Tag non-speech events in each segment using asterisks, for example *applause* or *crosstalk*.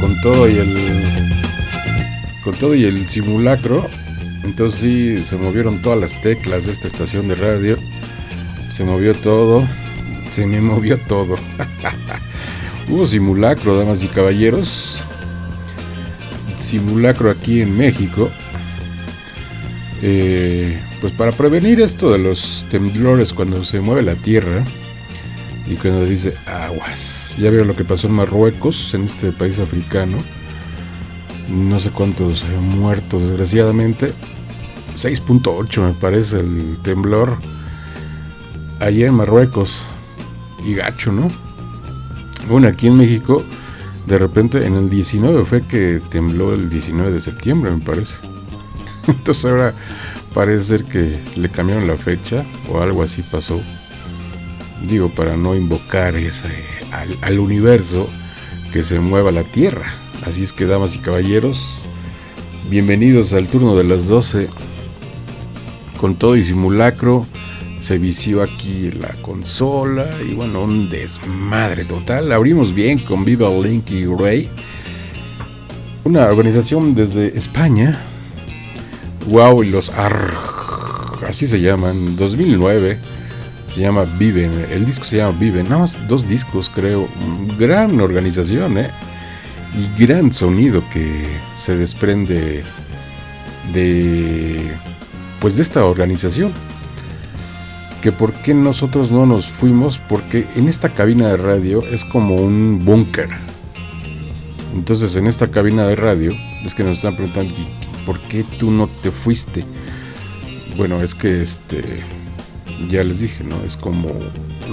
Con todo y el... Con todo y el simulacro. Entonces sí, se movieron todas las teclas de esta estación de radio. Se movió todo. Se me movió todo. *laughs* Hubo simulacro, damas y caballeros. Simulacro aquí en México. Eh, pues para prevenir esto de los temblores cuando se mueve la tierra y cuando dice aguas. Ya vieron lo que pasó en Marruecos, en este país africano. No sé cuántos muertos, desgraciadamente. 6.8 me parece el temblor. Allá en Marruecos. Y gacho, ¿no? Bueno, aquí en México, de repente en el 19 fue que tembló el 19 de septiembre, me parece. *laughs* Entonces ahora Parece ser que le cambiaron la fecha o algo así pasó. Digo, para no invocar ese, al, universo que se mueva la Tierra. Así es que, damas y caballeros, bienvenidos al turno de las 12. Con todo y simulacro, se vició aquí la consola y bueno, un desmadre total. Abrimos bien con Viva Linky Ray, una organización desde España Wow y los Arg, así se llaman, 2009, se llama Viven, el disco se llama Viven, nada más dos discos creo, gran organización, ¿eh? Y gran sonido que se desprende de, pues de esta organización. Que por qué nosotros no nos fuimos, porque en esta cabina de radio es como un búnker. Entonces en esta cabina de radio es que nos están preguntando ¿por qué tú no te fuiste? Bueno, es que este, ya les dije, ¿no? Es como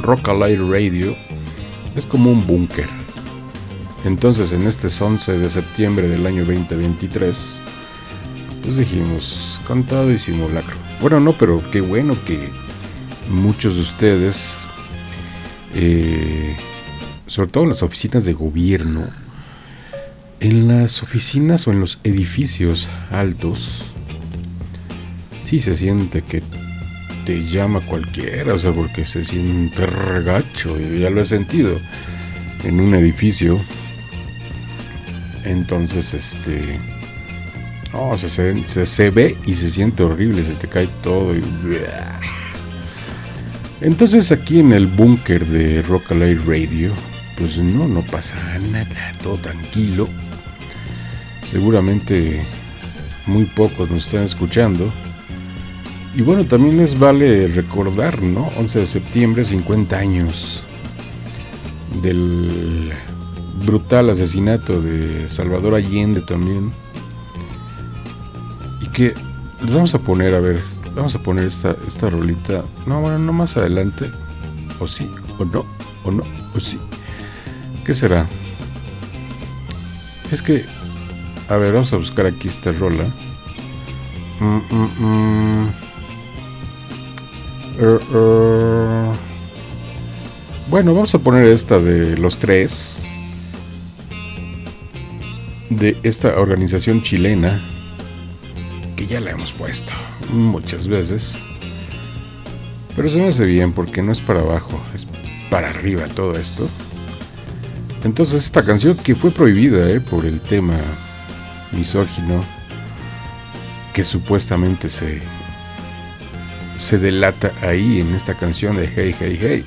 Rock Alive Radio, es como un búnker. Entonces, en este 11 de septiembre del año 2023, pues dijimos, con todo y simulacro. Bueno, no, pero qué bueno que muchos de ustedes, eh, sobre todo en las oficinas de gobierno, en las oficinas o en los edificios altos, sí se siente que te llama cualquiera, o sea, porque se siente regacho, y ya lo he sentido en un edificio. Entonces, este. No, se, se, se, ve y se siente horrible, se te cae todo y. Entonces, aquí en el búnker de Rock Radio, pues no, no pasa nada, todo tranquilo. Seguramente muy pocos nos están escuchando y bueno, también les vale recordar, ¿no? 11 de septiembre, 50 años del brutal asesinato de Salvador Allende también. Y que les vamos a poner, a ver, vamos a poner esta, esta rolita. No, bueno, no más adelante. O sí, o no, o no, o sí. ¿Qué será? Es que, a ver, vamos a buscar aquí esta rola. Mm, mm, mm. Uh, uh. Bueno, vamos a poner esta de los tres. De esta organización chilena. Que ya la hemos puesto muchas veces. Pero se me hace bien porque no es para abajo, es para arriba todo esto. Entonces esta canción que fue prohibida eh, por el tema misógino que supuestamente se se delata ahí en esta canción de Hey, Hey, Hey.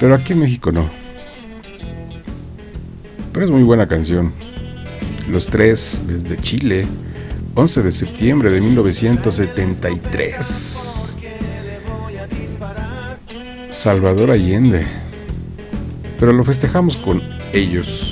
Pero aquí en México no. Pero es muy buena canción. Los tres desde Chile, 11 de septiembre de 1973. Salvador Allende. Pero lo festejamos con ellos.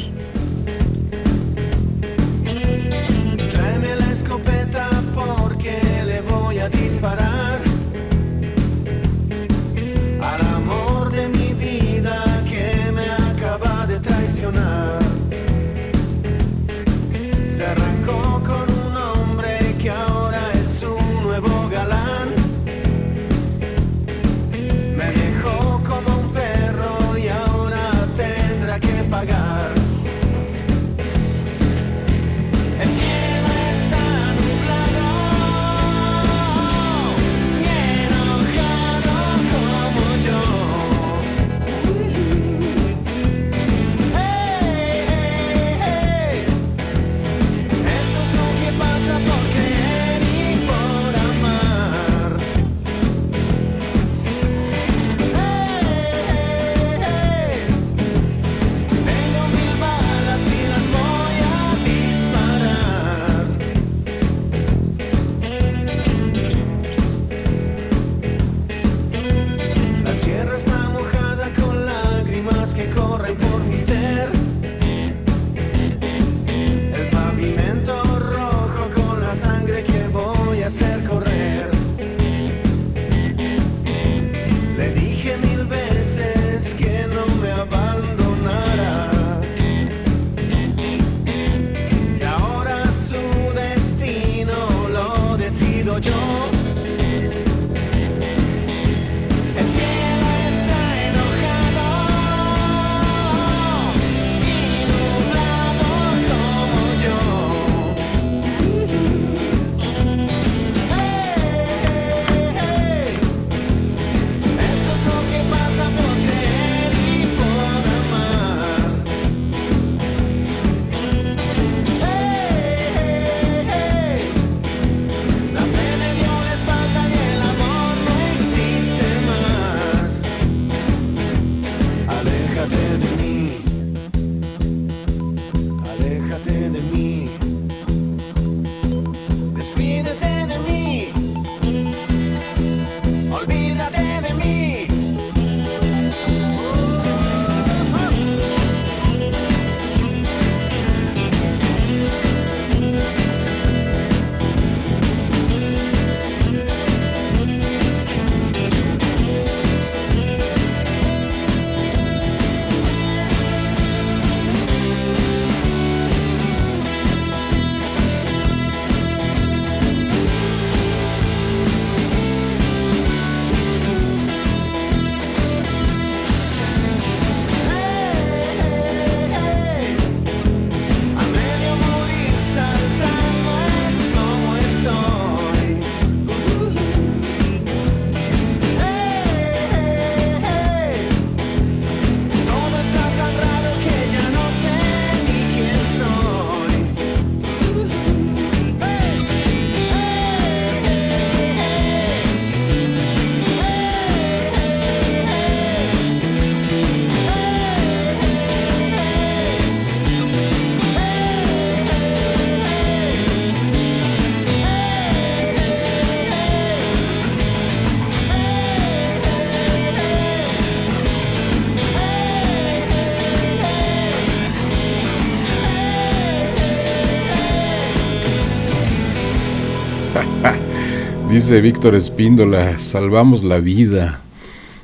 Dice Víctor Espíndola, salvamos la vida.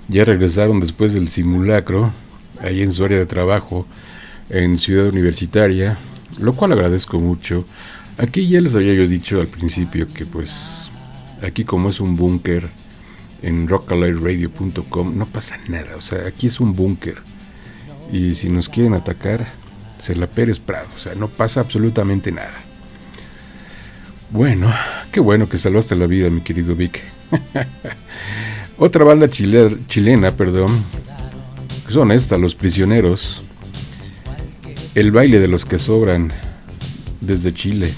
Ya regresaron después del simulacro, ahí en su área de trabajo, en Ciudad Universitaria, lo cual agradezco mucho. Aquí ya les había yo dicho al principio que pues aquí como es un búnker en rockalayradio.com no pasa nada, o sea, aquí es un búnker. Y si nos quieren atacar, se la Pérez Prado, o sea, no pasa absolutamente nada. Bueno, qué bueno que salvaste la vida, mi querido Vic. *laughs* Otra banda chilena, perdón, son estas, Los Prisioneros. El baile de los que sobran desde Chile.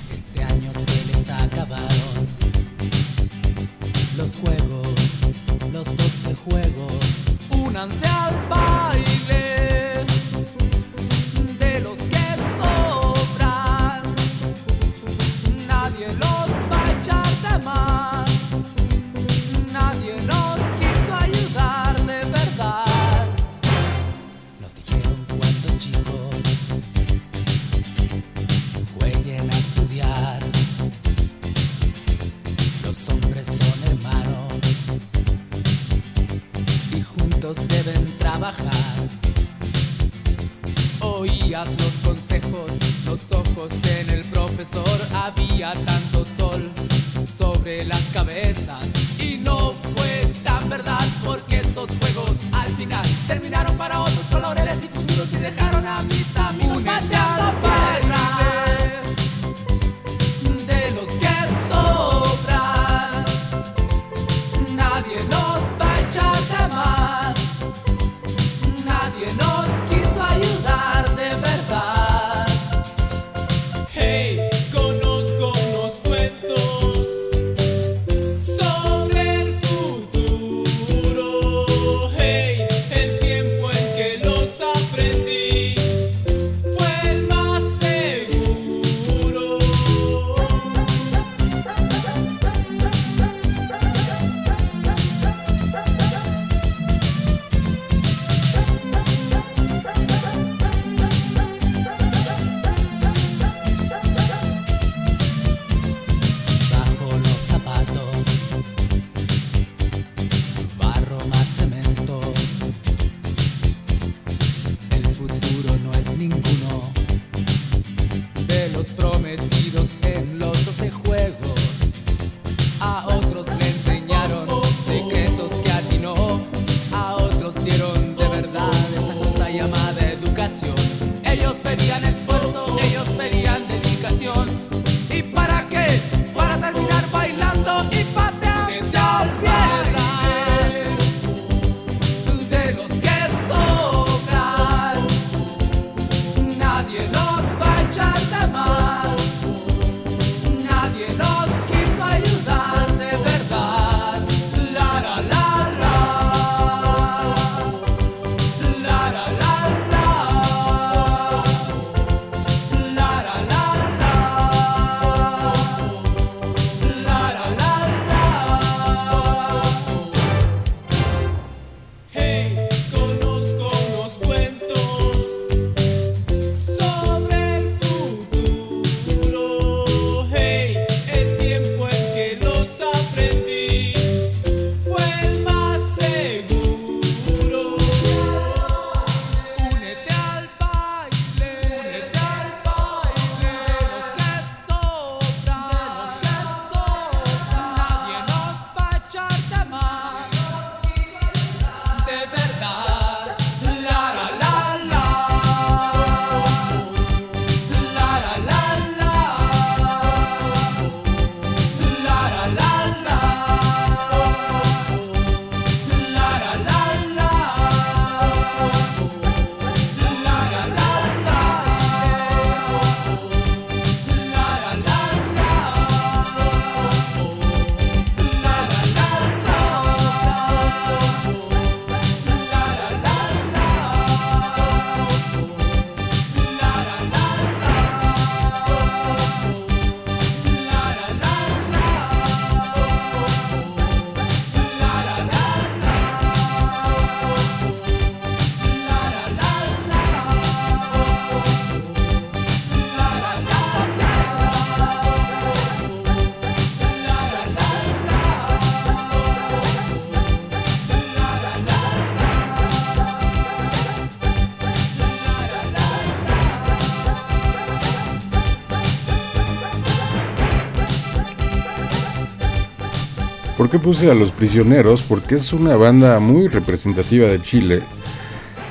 ¿Por qué puse a Los Prisioneros? Porque es una banda muy representativa de Chile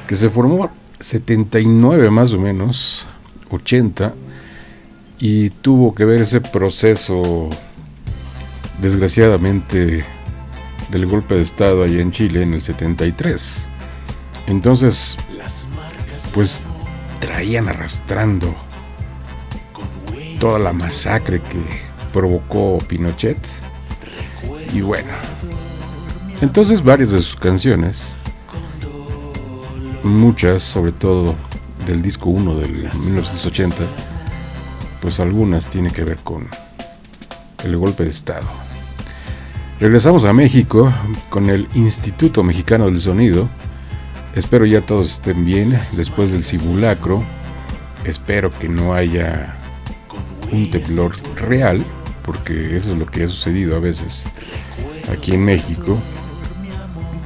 que se formó 79 más o menos, 80, y tuvo que ver ese proceso, desgraciadamente, del golpe de Estado allá en Chile en el 73. Entonces, pues traían arrastrando toda la masacre que provocó Pinochet. Y bueno, entonces varias de sus canciones, muchas, sobre todo del disco 1 del 1980, pues algunas tienen que ver con el golpe de Estado. Regresamos a México con el Instituto Mexicano del Sonido. Espero ya todos estén bien después del simulacro. Espero que no haya un temblor real, porque eso es lo que ha sucedido a veces aquí en México,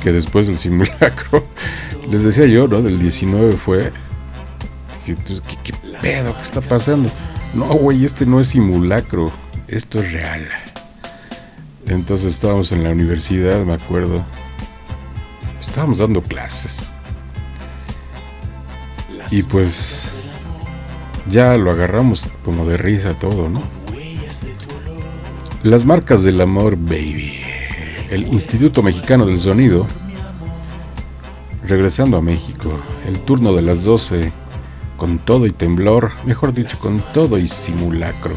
que después del simulacro, *laughs* les decía yo, ¿no? Del 19 fue, ¿qué, qué pedo? ¿Qué está pasando? No, güey, este no es simulacro, esto es real. Entonces estábamos en la universidad, me acuerdo. Estábamos dando clases. Y pues ya lo agarramos como de risa todo, ¿no? Las marcas del amor, baby. El Instituto Mexicano del Sonido. Regresando a México, el turno de las 12, con todo y temblor, mejor dicho, con todo y simulacro.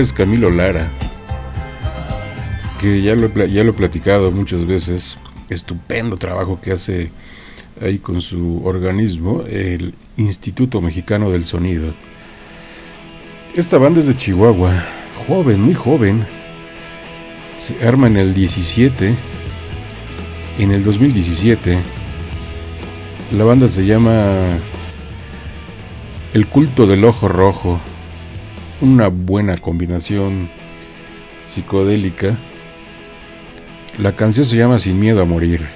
Es Camilo Lara que ya lo, ya lo he platicado muchas veces, estupendo trabajo que hace ahí con su organismo, el Instituto Mexicano del Sonido. Esta banda es de Chihuahua, joven, muy joven. Se arma en el 17, en el 2017. La banda se llama El culto del ojo rojo. Una buena combinación psicodélica. La canción se llama Sin miedo a morir.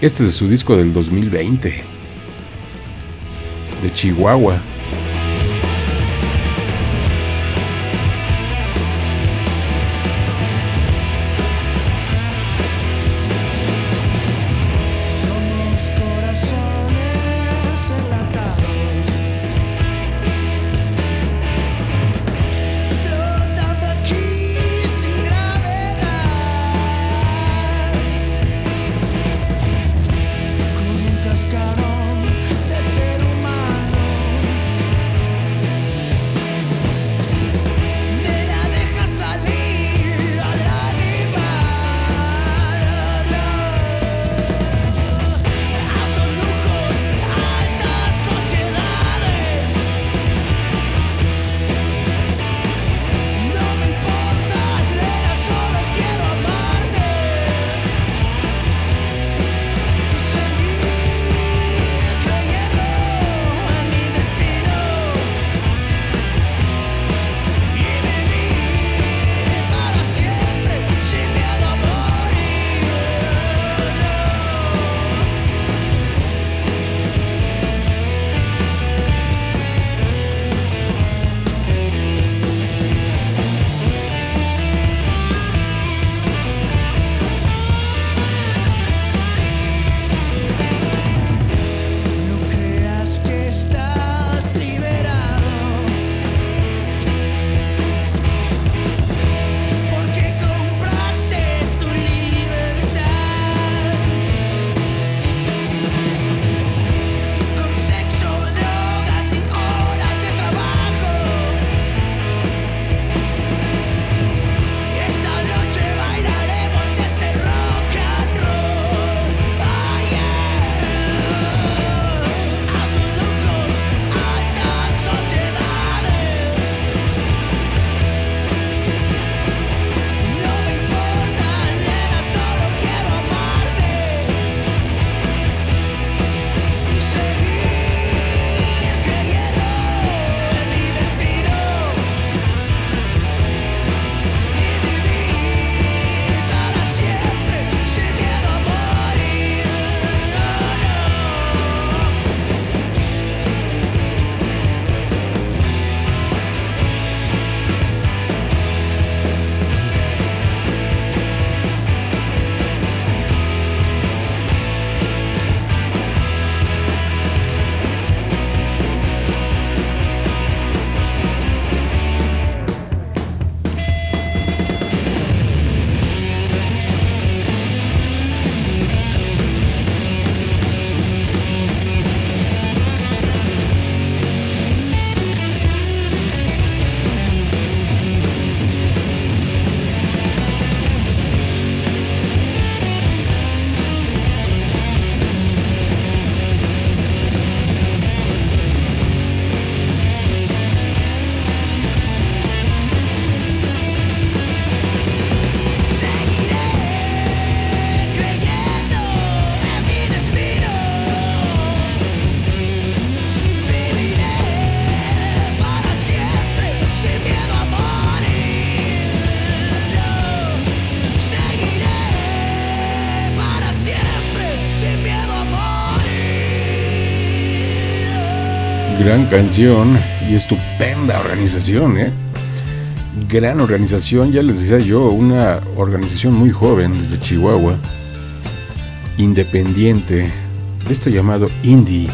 Este es su disco del 2020. De Chihuahua. Canción y estupenda organización, ¿eh? Gran organización, ya les decía yo, una organización muy joven desde Chihuahua, independiente, esto llamado indie.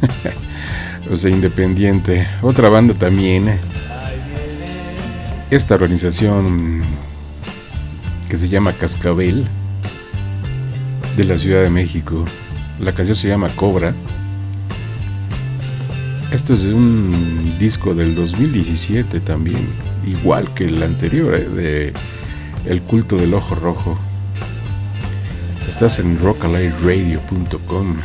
*laughs* o sea, independiente. Otra banda también. Esta organización que se llama Cascabel, de la Ciudad de México. La canción se llama Cobra. Esto es un disco del 2017 también. igual que el anterior, eh, de El culto del ojo rojo. Estás en rockalayradio.com.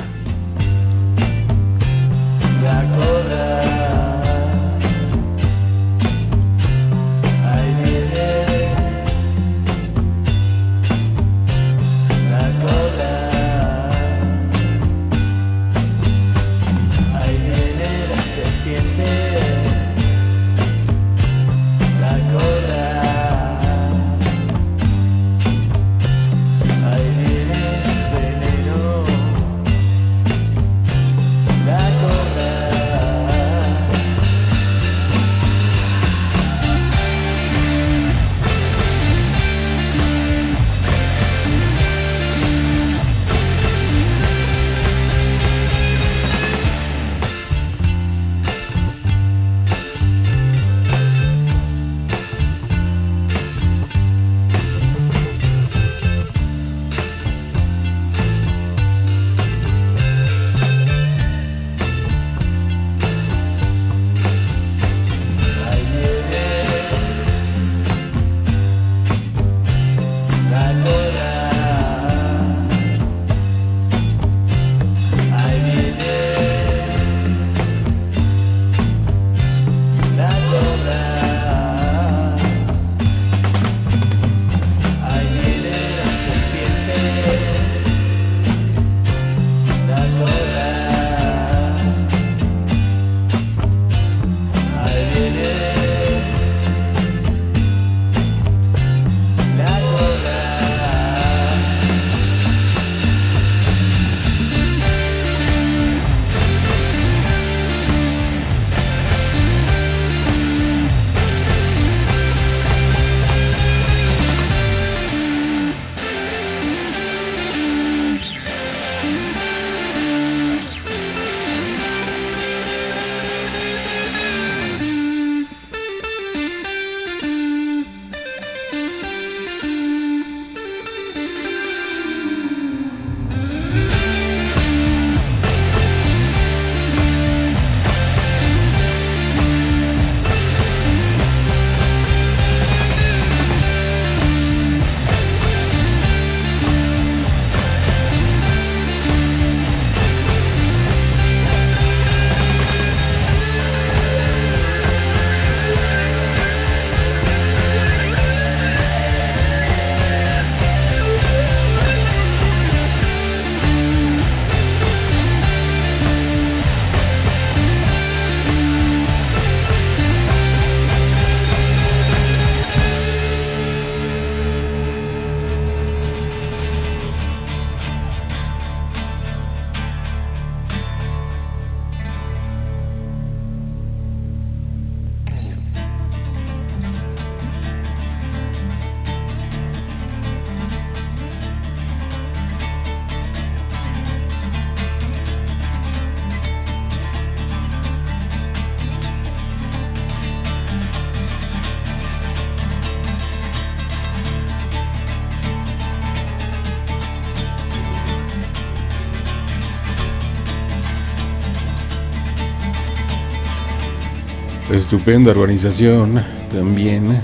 estupenda organización también.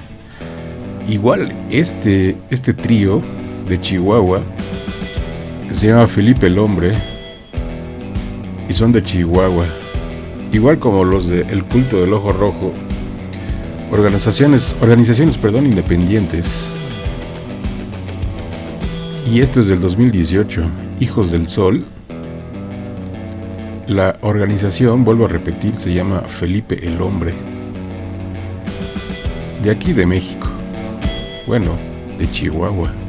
Igual este, este trío de Chihuahua, que se llama Felipe el Hombre, y son de Chihuahua, igual como los de El Culto del Ojo Rojo, organizaciones, organizaciones perdón, independientes. Y esto es del 2018, Hijos del Sol. La organización, vuelvo a repetir, se llama Felipe el Hombre. De aquí de México. Bueno, de Chihuahua.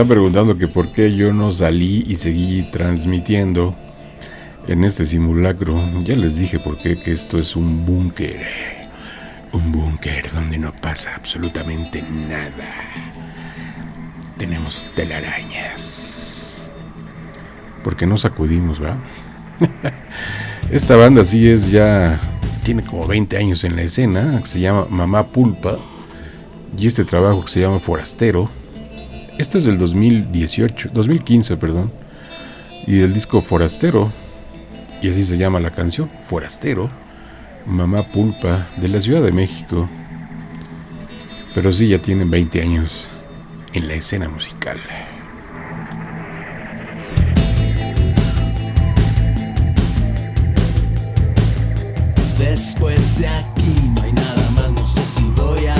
Están preguntando que por qué yo no salí y seguí transmitiendo en este simulacro. Ya les dije por qué, que esto es un búnker. Un búnker donde no pasa absolutamente nada. Tenemos telarañas. Porque no sacudimos, ¿verdad? *laughs* Esta banda sí es ya... Tiene como 20 años en la escena. Se llama Mamá Pulpa. Y este trabajo que se llama Forastero. Esto es del 2018, 2015, perdón. Y del disco Forastero. Y así se llama la canción, Forastero. Mamá Pulpa de la Ciudad de México. Pero sí, ya tienen 20 años en la escena musical. Después de aquí no hay nada más, no sé si voy a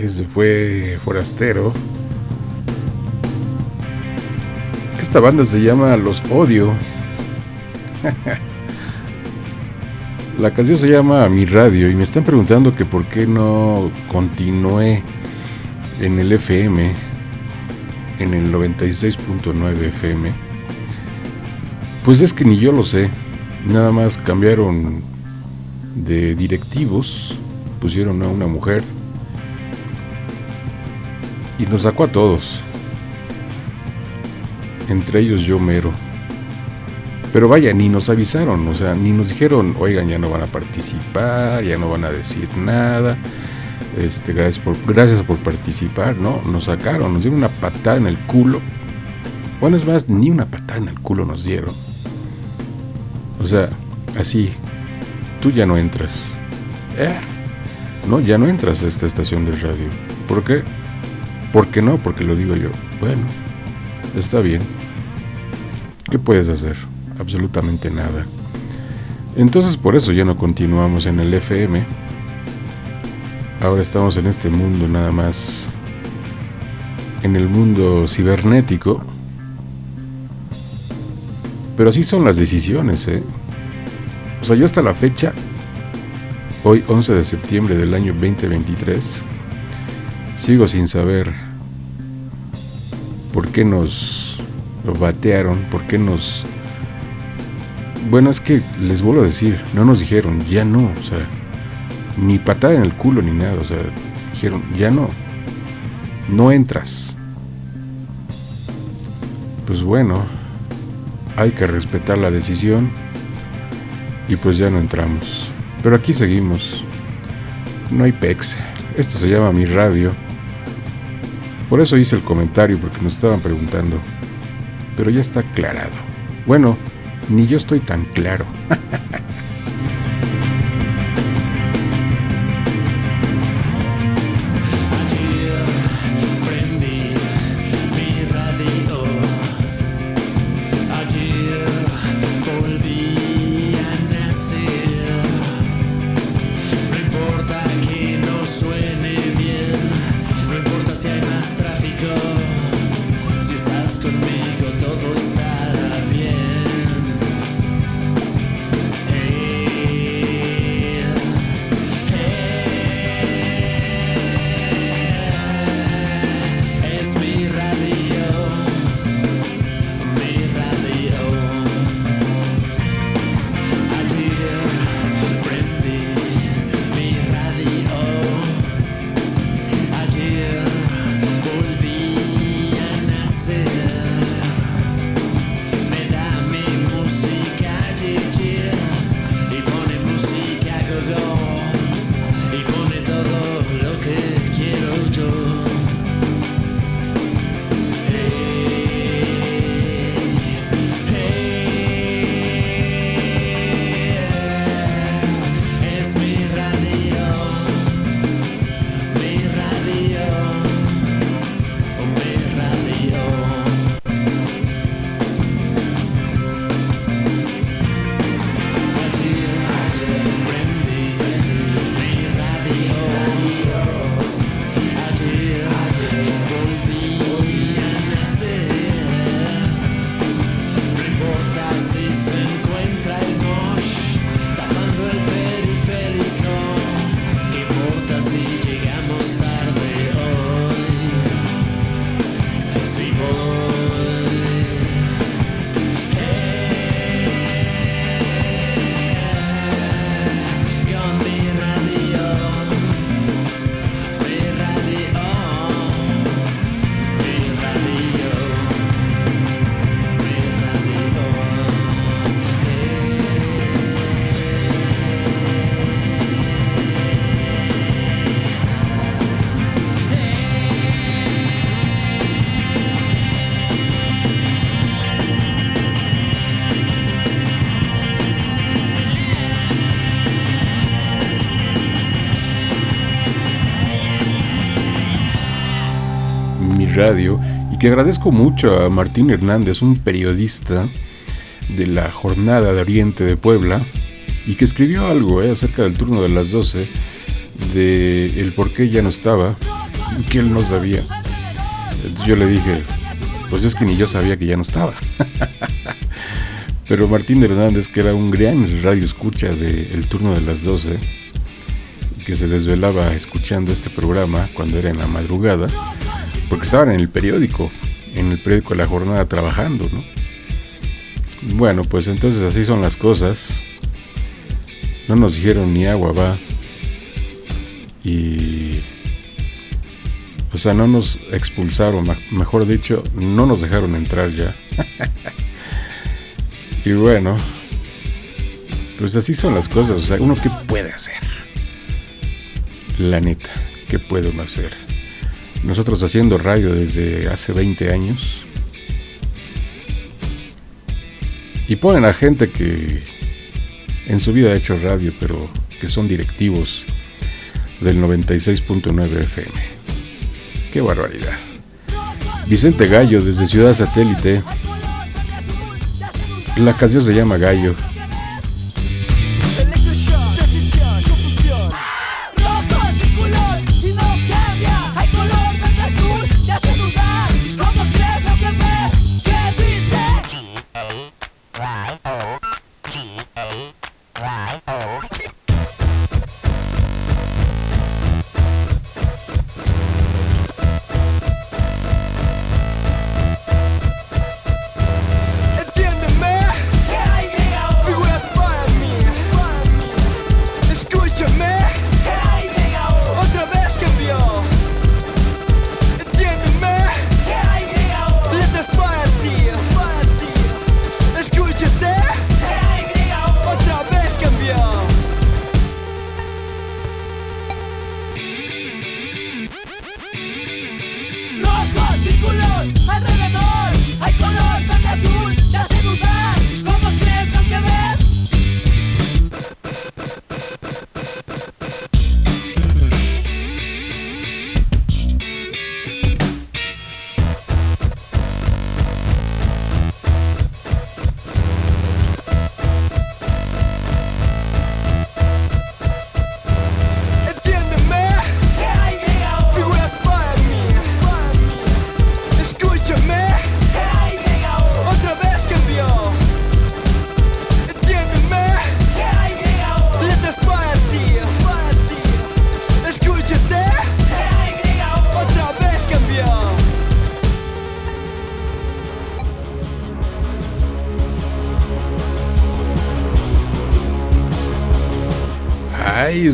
Ese fue Forastero. Esta banda se llama Los Odio. *laughs* La canción se llama Mi Radio y me están preguntando que por qué no continué en el FM, en el 96.9 FM. Pues es que ni yo lo sé. Nada más cambiaron de directivos, pusieron a una mujer y nos sacó a todos. Entre ellos yo mero. Pero vaya, ni nos avisaron, o sea, ni nos dijeron, oigan, ya no van a participar, ya no van a decir nada. Este, gracias por, gracias por participar, ¿no? Nos sacaron, nos dieron una patada en el culo. Bueno, es más, ni una patada en el culo nos dieron. O sea, así, tú ya no entras. Eh, no, ya no entras a esta estación de radio. ¿Por qué? ¿Por qué no? Porque lo digo yo. Bueno, está bien. ¿Qué puedes hacer? Absolutamente nada. Entonces por eso ya no continuamos en el FM. Ahora estamos en este mundo nada más. En el mundo cibernético. Pero así son las decisiones, ¿eh? O sea, yo hasta la fecha, hoy 11 de septiembre del año 2023, sigo sin saber por qué nos batearon, ¿por qué nos... Bueno, es que les vuelvo a decir, no nos dijeron, ya no, o sea, ni patada en el culo ni nada, o sea, dijeron, ya no, no entras. Pues bueno, hay que respetar la decisión y pues ya no entramos. Pero aquí seguimos. No hay pex. Esto se llama mi radio. Por eso hice el comentario porque nos estaban preguntando. Pero ya está aclarado. Bueno, ni yo estoy tan claro. *laughs* que agradezco mucho a Martín Hernández, un periodista de la Jornada de Oriente de Puebla, y que escribió algo eh, acerca del turno de las 12, de el por qué ya no estaba, y que él no sabía. Entonces yo le dije, pues es que ni yo sabía que ya no estaba. *laughs* Pero Martín Hernández, que era un gran radio escucha del turno de las 12, que se desvelaba escuchando este programa cuando era en la madrugada, porque estaban en el periódico, en el periódico de la jornada trabajando, ¿no? Bueno, pues entonces así son las cosas. No nos dijeron ni agua va. Y... O sea, no nos expulsaron, mejor dicho, no nos dejaron entrar ya. *laughs* y bueno, pues así son las cosas. O sea, uno qué puede hacer. La neta, ¿qué puede uno hacer? Nosotros haciendo radio desde hace 20 años. Y ponen a gente que en su vida ha hecho radio, pero que son directivos del 96.9 FM. Qué barbaridad. Vicente Gallo desde Ciudad Satélite. La canción se llama Gallo.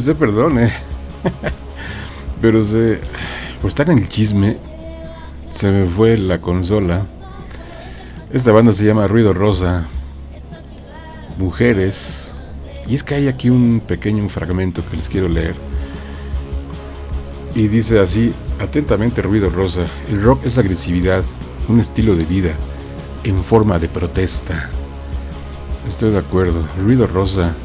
Usted perdone. *laughs* Pero se. Por estar en el chisme, se me fue la consola. Esta banda se llama Ruido Rosa. Mujeres. Y es que hay aquí un pequeño fragmento que les quiero leer. Y dice así, atentamente Ruido Rosa, el rock es agresividad, un estilo de vida, en forma de protesta. Estoy de acuerdo. Ruido Rosa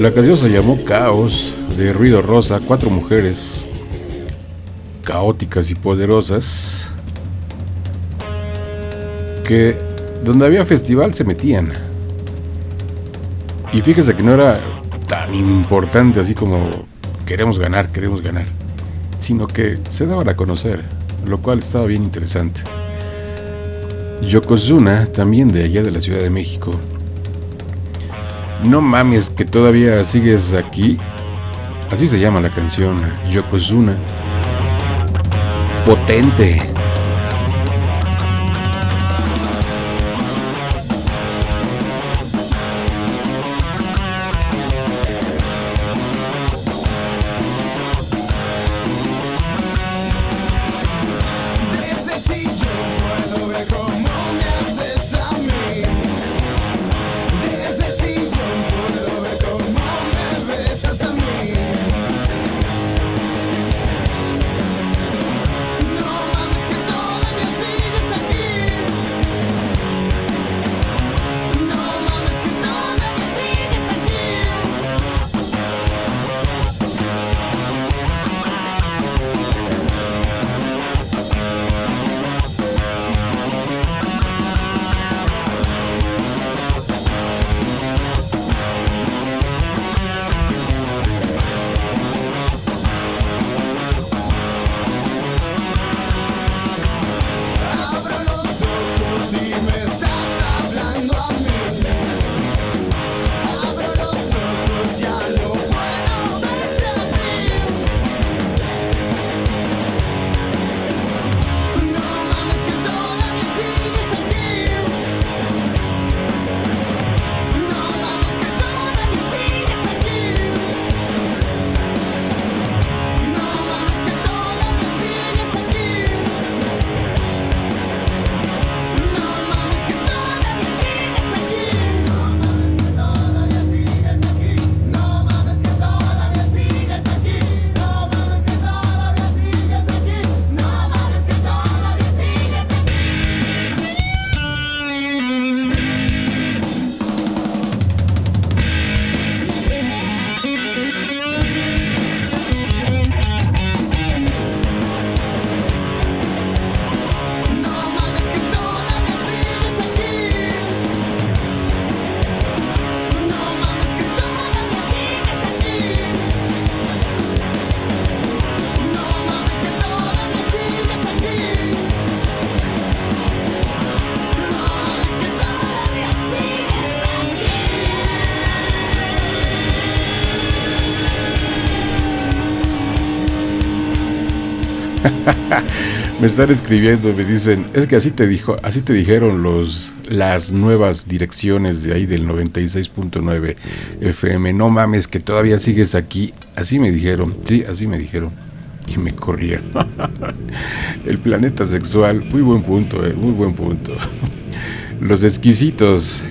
La canción se llamó Caos de Ruido Rosa, cuatro mujeres caóticas y poderosas que donde había festival se metían. Y fíjese que no era tan importante así como queremos ganar, queremos ganar, sino que se daban a conocer, lo cual estaba bien interesante. Yokozuna, también de allá de la Ciudad de México, no mames que todavía sigues aquí. Así se llama la canción, Yokozuna. Potente. *laughs* me están escribiendo, me dicen, es que así te dijo, así te dijeron los las nuevas direcciones de ahí del 96.9 FM. No mames que todavía sigues aquí. Así me dijeron. Sí, así me dijeron. Y me corrieron. *laughs* El planeta sexual, muy buen punto, eh, muy buen punto. *laughs* Los exquisitos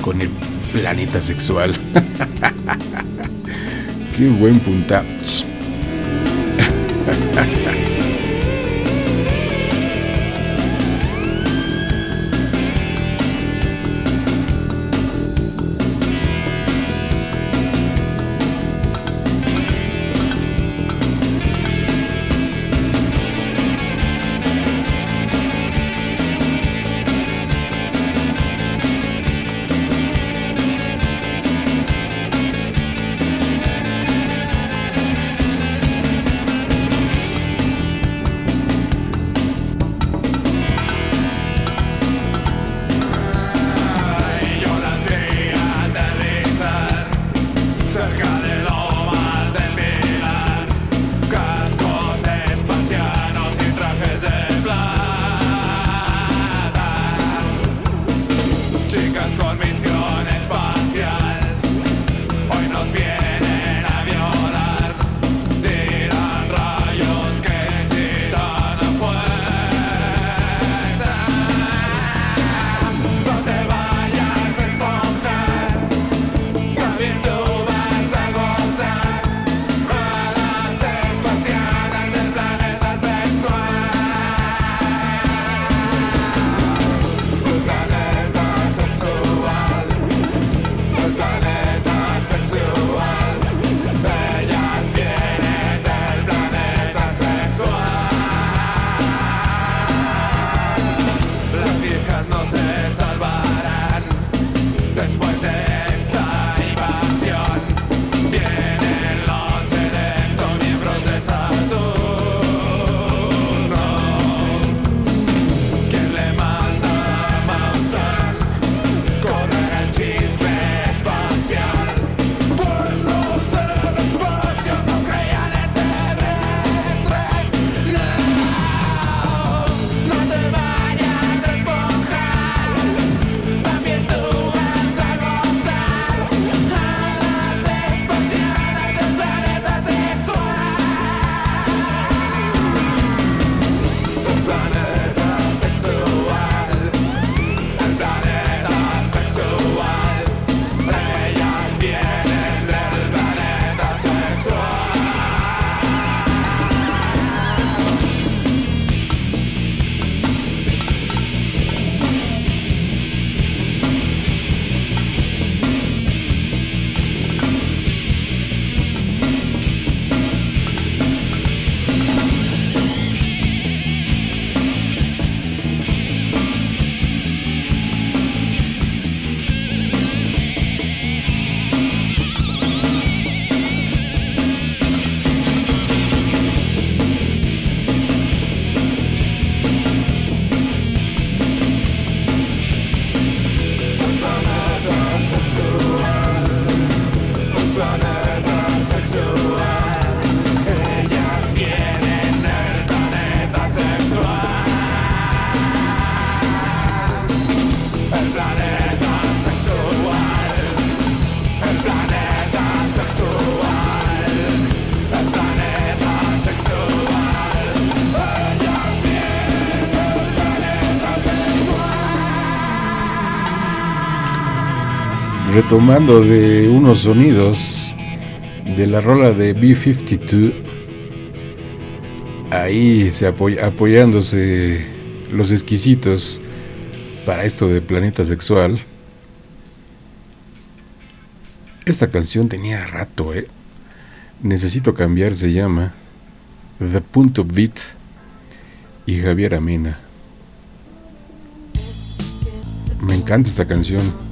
con el planeta sexual. Qué buen punta. Retomando de unos sonidos de la rola de B-52, ahí se apoyándose los exquisitos para esto de Planeta Sexual. Esta canción tenía rato, ¿eh? Necesito cambiar, se llama The Punto Beat y Javier Amena. Me encanta esta canción.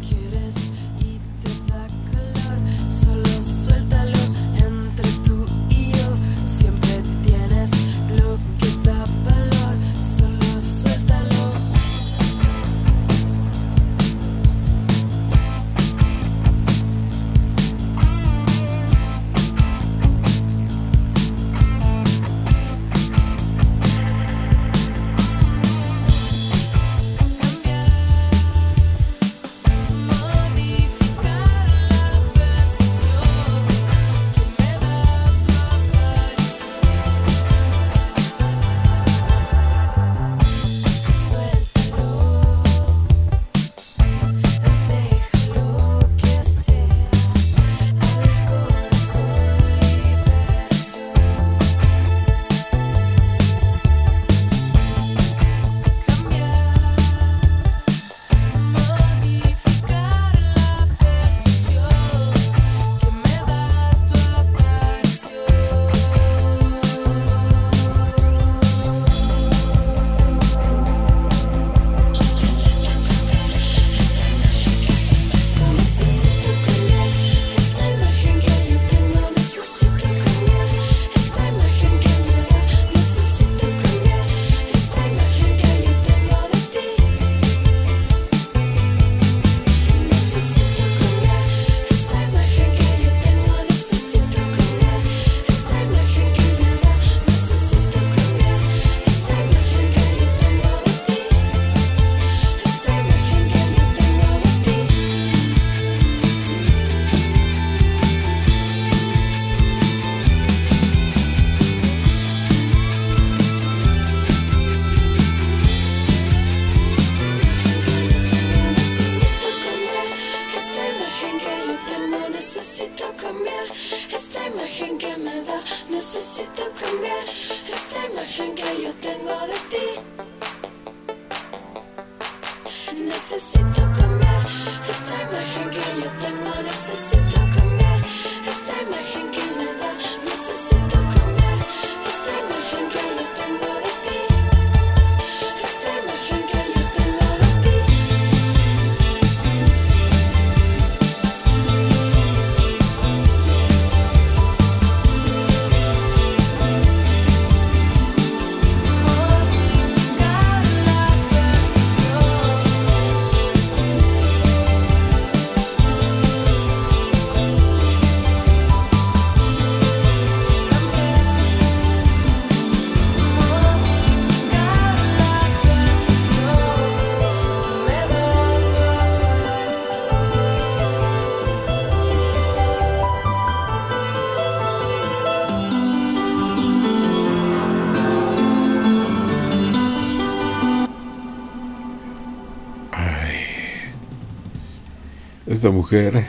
Esta mujer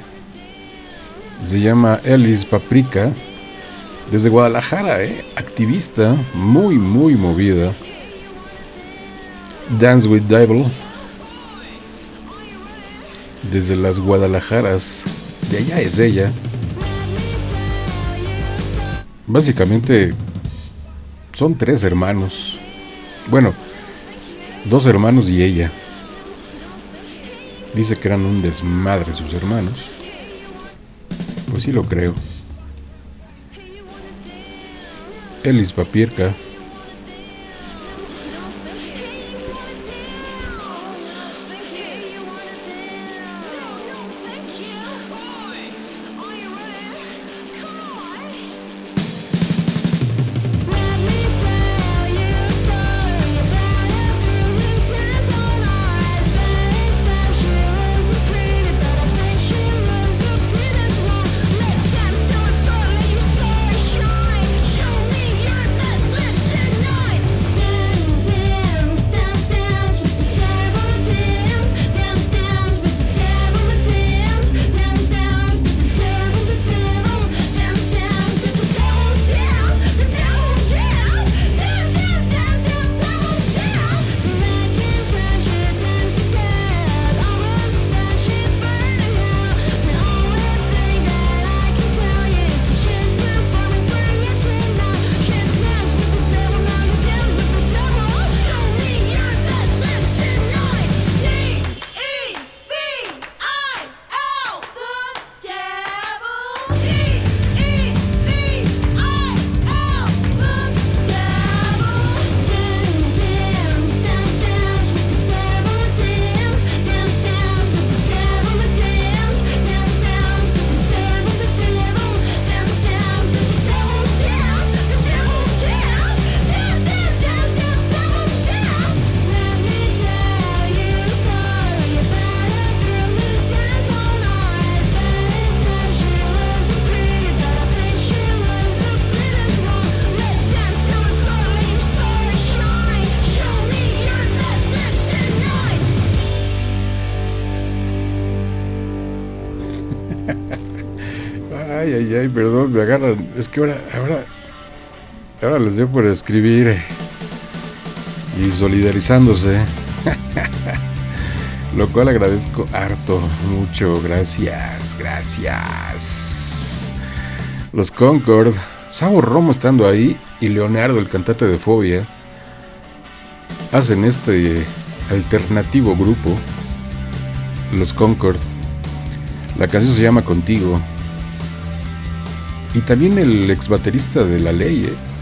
se llama Ellis Paprika, desde Guadalajara, ¿eh? activista, muy, muy movida. Dance with Devil, desde las Guadalajaras, de allá es ella. Básicamente son tres hermanos. Bueno, dos hermanos y ella. Dice que eran un desmadre sus hermanos. Pues sí lo creo. Elis Papierka. Es que ahora, ahora, ahora les dio por escribir eh, y solidarizándose. *laughs* Lo cual agradezco harto, mucho, gracias, gracias. Los Concord, Sabo Romo estando ahí y Leonardo, el cantante de Fobia, hacen este alternativo grupo, Los Concord. La canción se llama Contigo. Y también el ex baterista de la ley, ¿eh?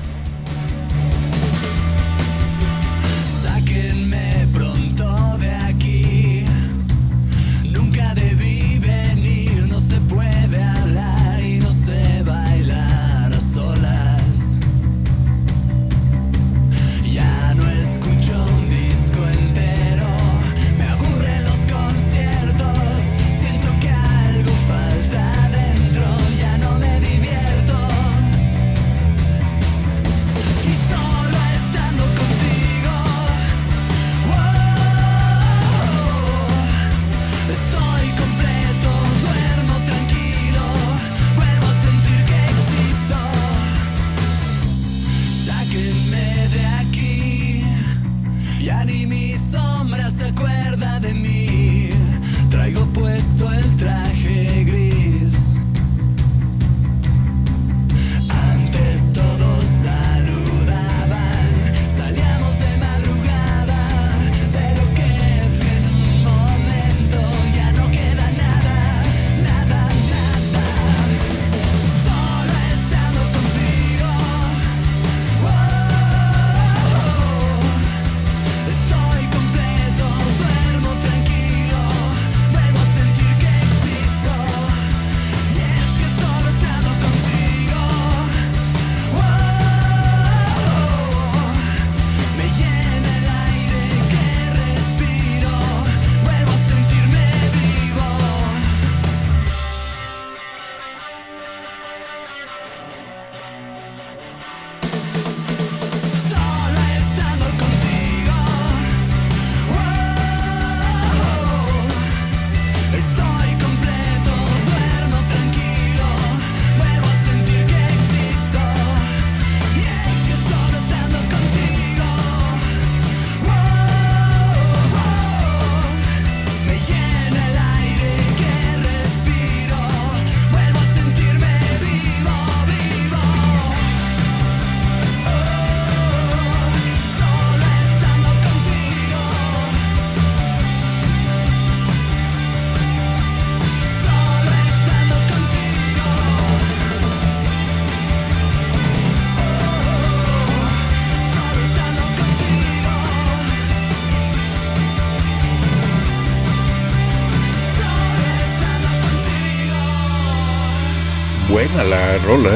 Buena la rola.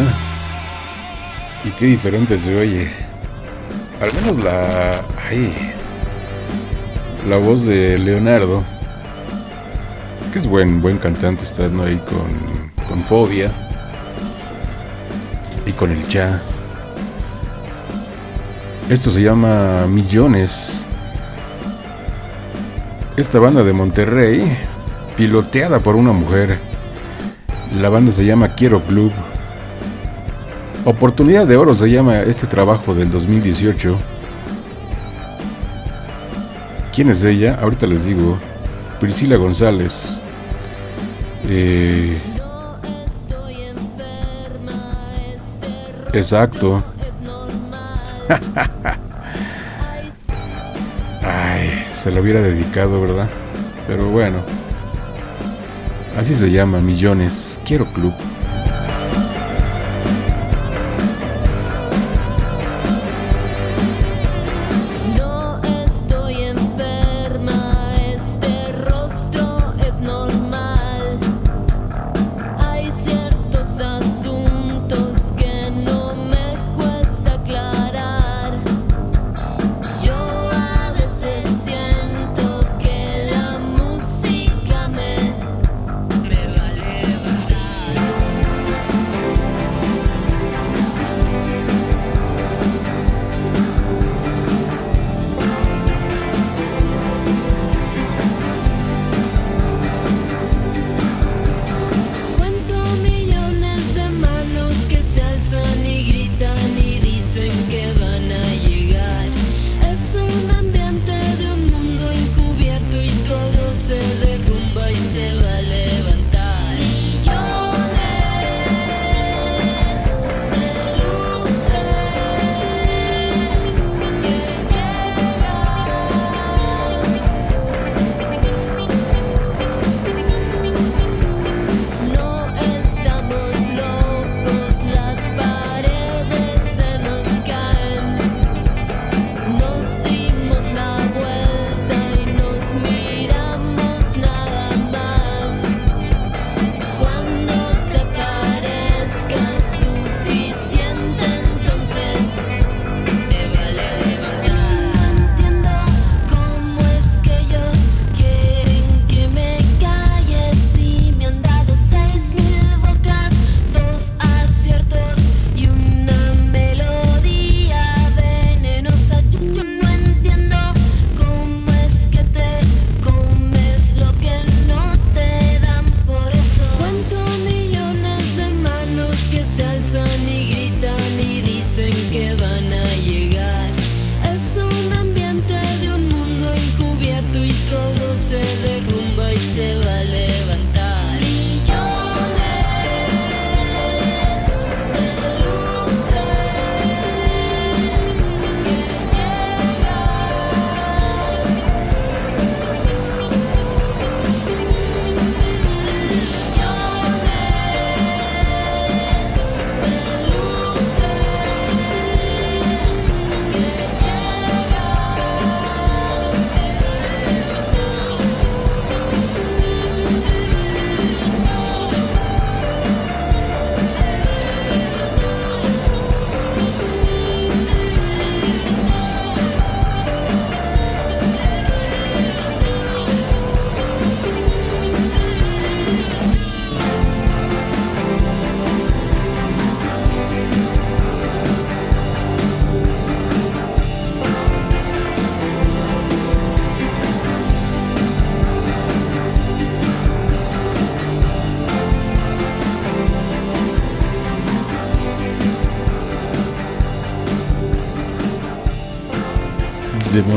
Y qué diferente se oye. Al menos la. Ay. La voz de Leonardo. Que es buen, buen cantante, está ¿no? ahí con, con Fobia. Y con el Cha. Esto se llama Millones. Esta banda de Monterrey, piloteada por una mujer. La banda se llama Quiero Club. Oportunidad de Oro se llama este trabajo del 2018. ¿Quién es ella? Ahorita les digo. Priscila González. Eh, exacto. *laughs* Ay, se lo hubiera dedicado, ¿verdad? Pero bueno. Así se llama, Millones. Quiero Club.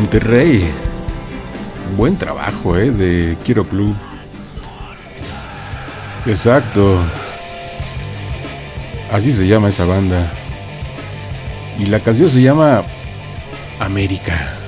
Monterrey. Buen trabajo, ¿eh? De Quiero Club. Exacto. Así se llama esa banda. Y la canción se llama América.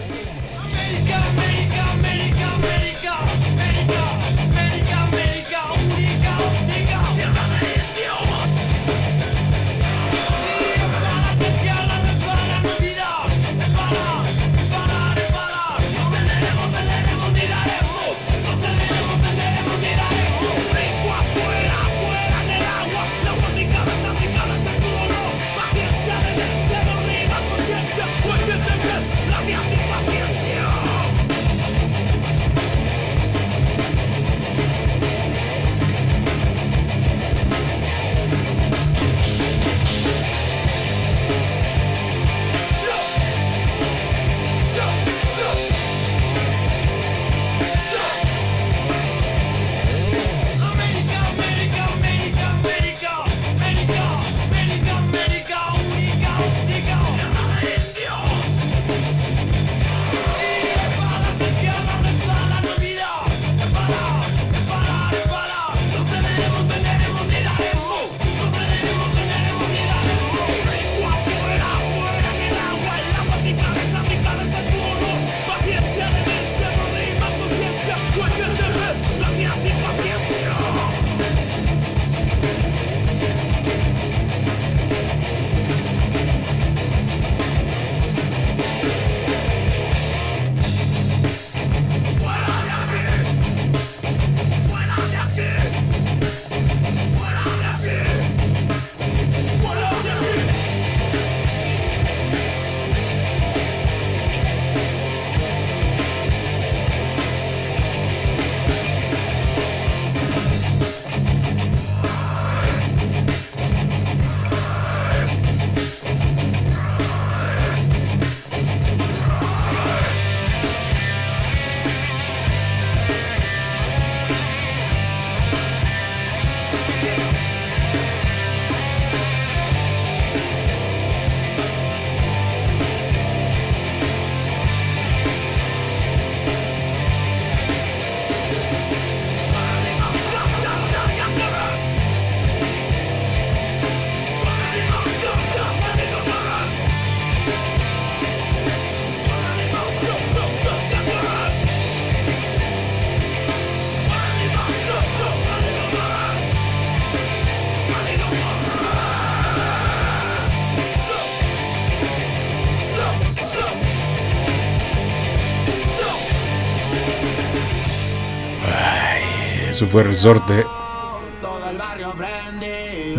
Fue Resorte.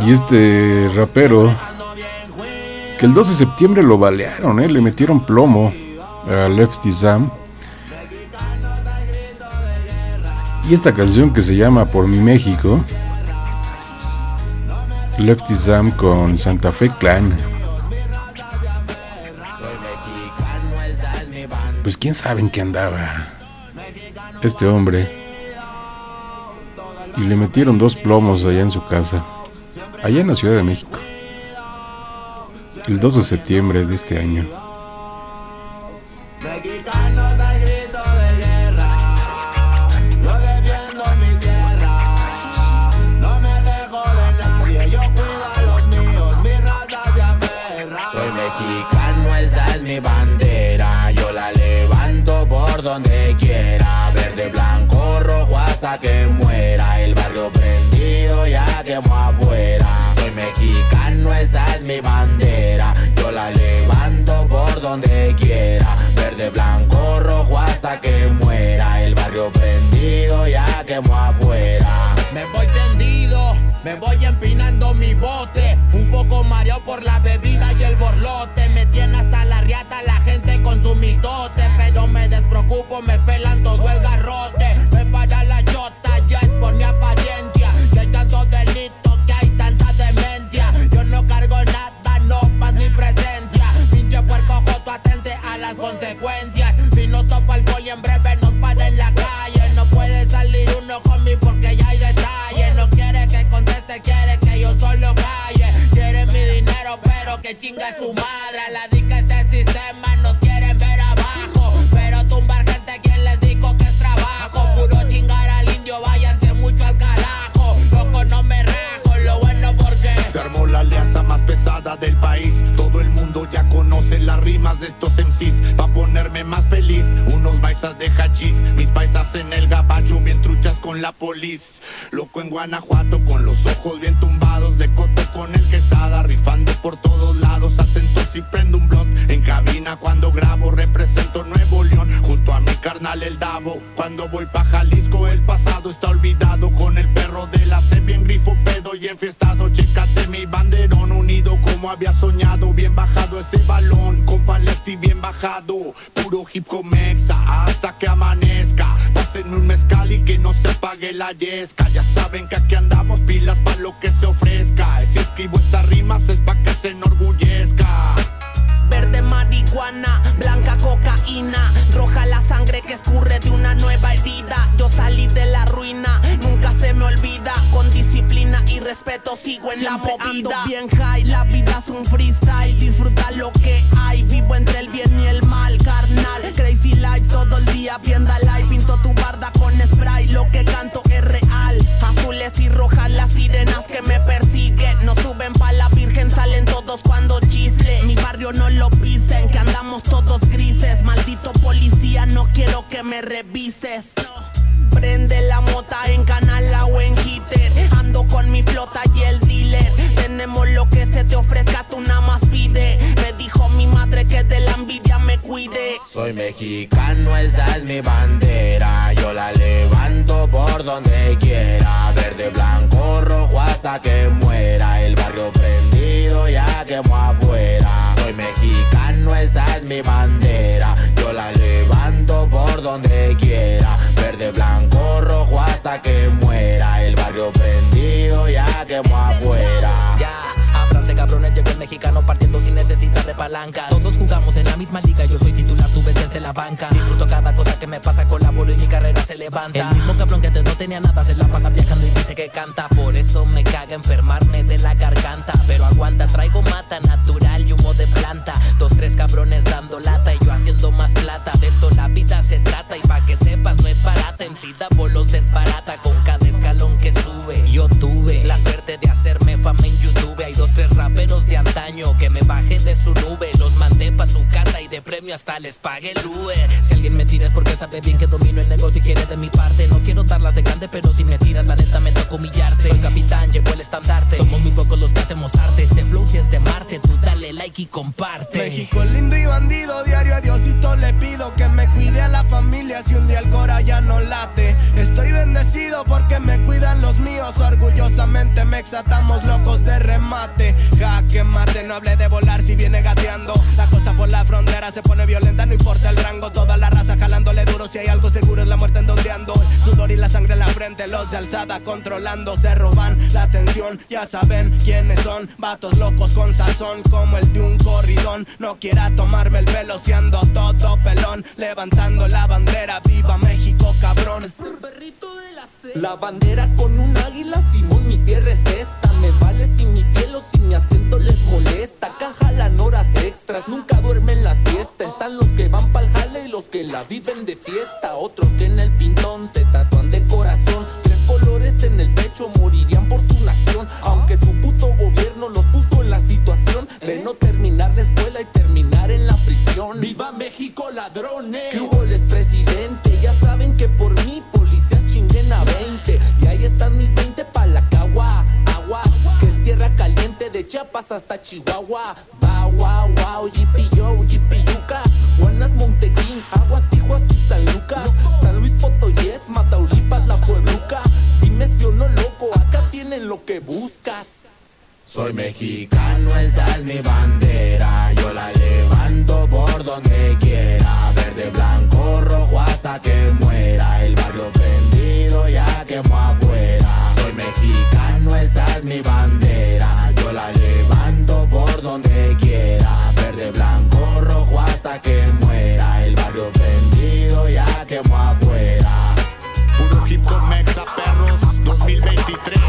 Y este rapero, que el 12 de septiembre lo balearon, ¿eh? le metieron plomo a Lefty Sam. Y esta canción que se llama Por mi México, Lefty Sam con Santa Fe Clan. Pues quién sabe en qué andaba este hombre y le metieron dos plomos allá en su casa, allá en la Ciudad de México, el 2 de septiembre de este año. De alzada controlando se roban la atención. Ya saben quiénes son, vatos locos con sazón como el de un corridón. No quiera tomarme el pelo si ando todo pelón, levantando la bandera. Viva México, cabrón. La bandera con un águila, Simón, mi tierra es esta. Me vale si mi piel o si mi acento les molesta. Caja horas extras, nunca duermen la siesta. Están los que van pa'l jale y los que la viven de fiesta. Otros que en el pintón se tatúan de corazón en el pecho morirían por su nación. Aunque su puto gobierno los puso en la situación de ¿Eh? no terminar la escuela y terminar en la prisión. ¡Viva México, ladrones! Que hubo el expresidente, ya saben que por mí policías chinguen a 20. Y ahí están mis 20 pa' la cagua, agua, que es tierra caliente de Chiapas hasta Chihuahua. Ba, wow, wow, yipi yo, yipi yucas. Guanas, Montegreen, Aguas, Tijuas y buscas. Soy mexicano, esa es mi bandera. Yo la levanto por donde quiera. Verde, blanco, rojo hasta que muera. El barrio prendido ya quemó afuera. Soy mexicano, esa es mi bandera. Yo la levanto por donde quiera. Verde, blanco, rojo hasta que muera. El barrio prendido ya quemó afuera. Puro hip hop mexa perros 2023.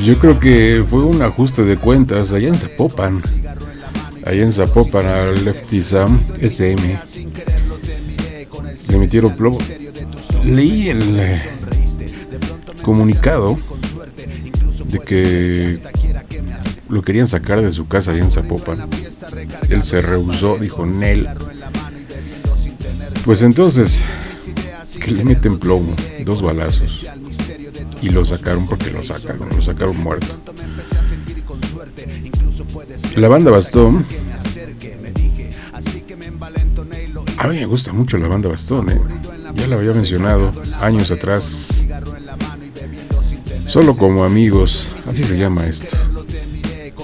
Pues yo creo que fue un ajuste de cuentas allá en Zapopan. Allá en Zapopan al Lefty Sam SM. Le metieron plomo. Leí el eh, comunicado de que lo querían sacar de su casa allá en Zapopan. Él se rehusó, dijo Nel. Pues entonces, que le meten plomo, dos balazos. Y lo sacaron porque lo sacaron, lo sacaron muerto. La banda Bastón. A mí me gusta mucho la banda Bastón, ¿eh? ya la había mencionado años atrás. Solo como amigos, así se llama esto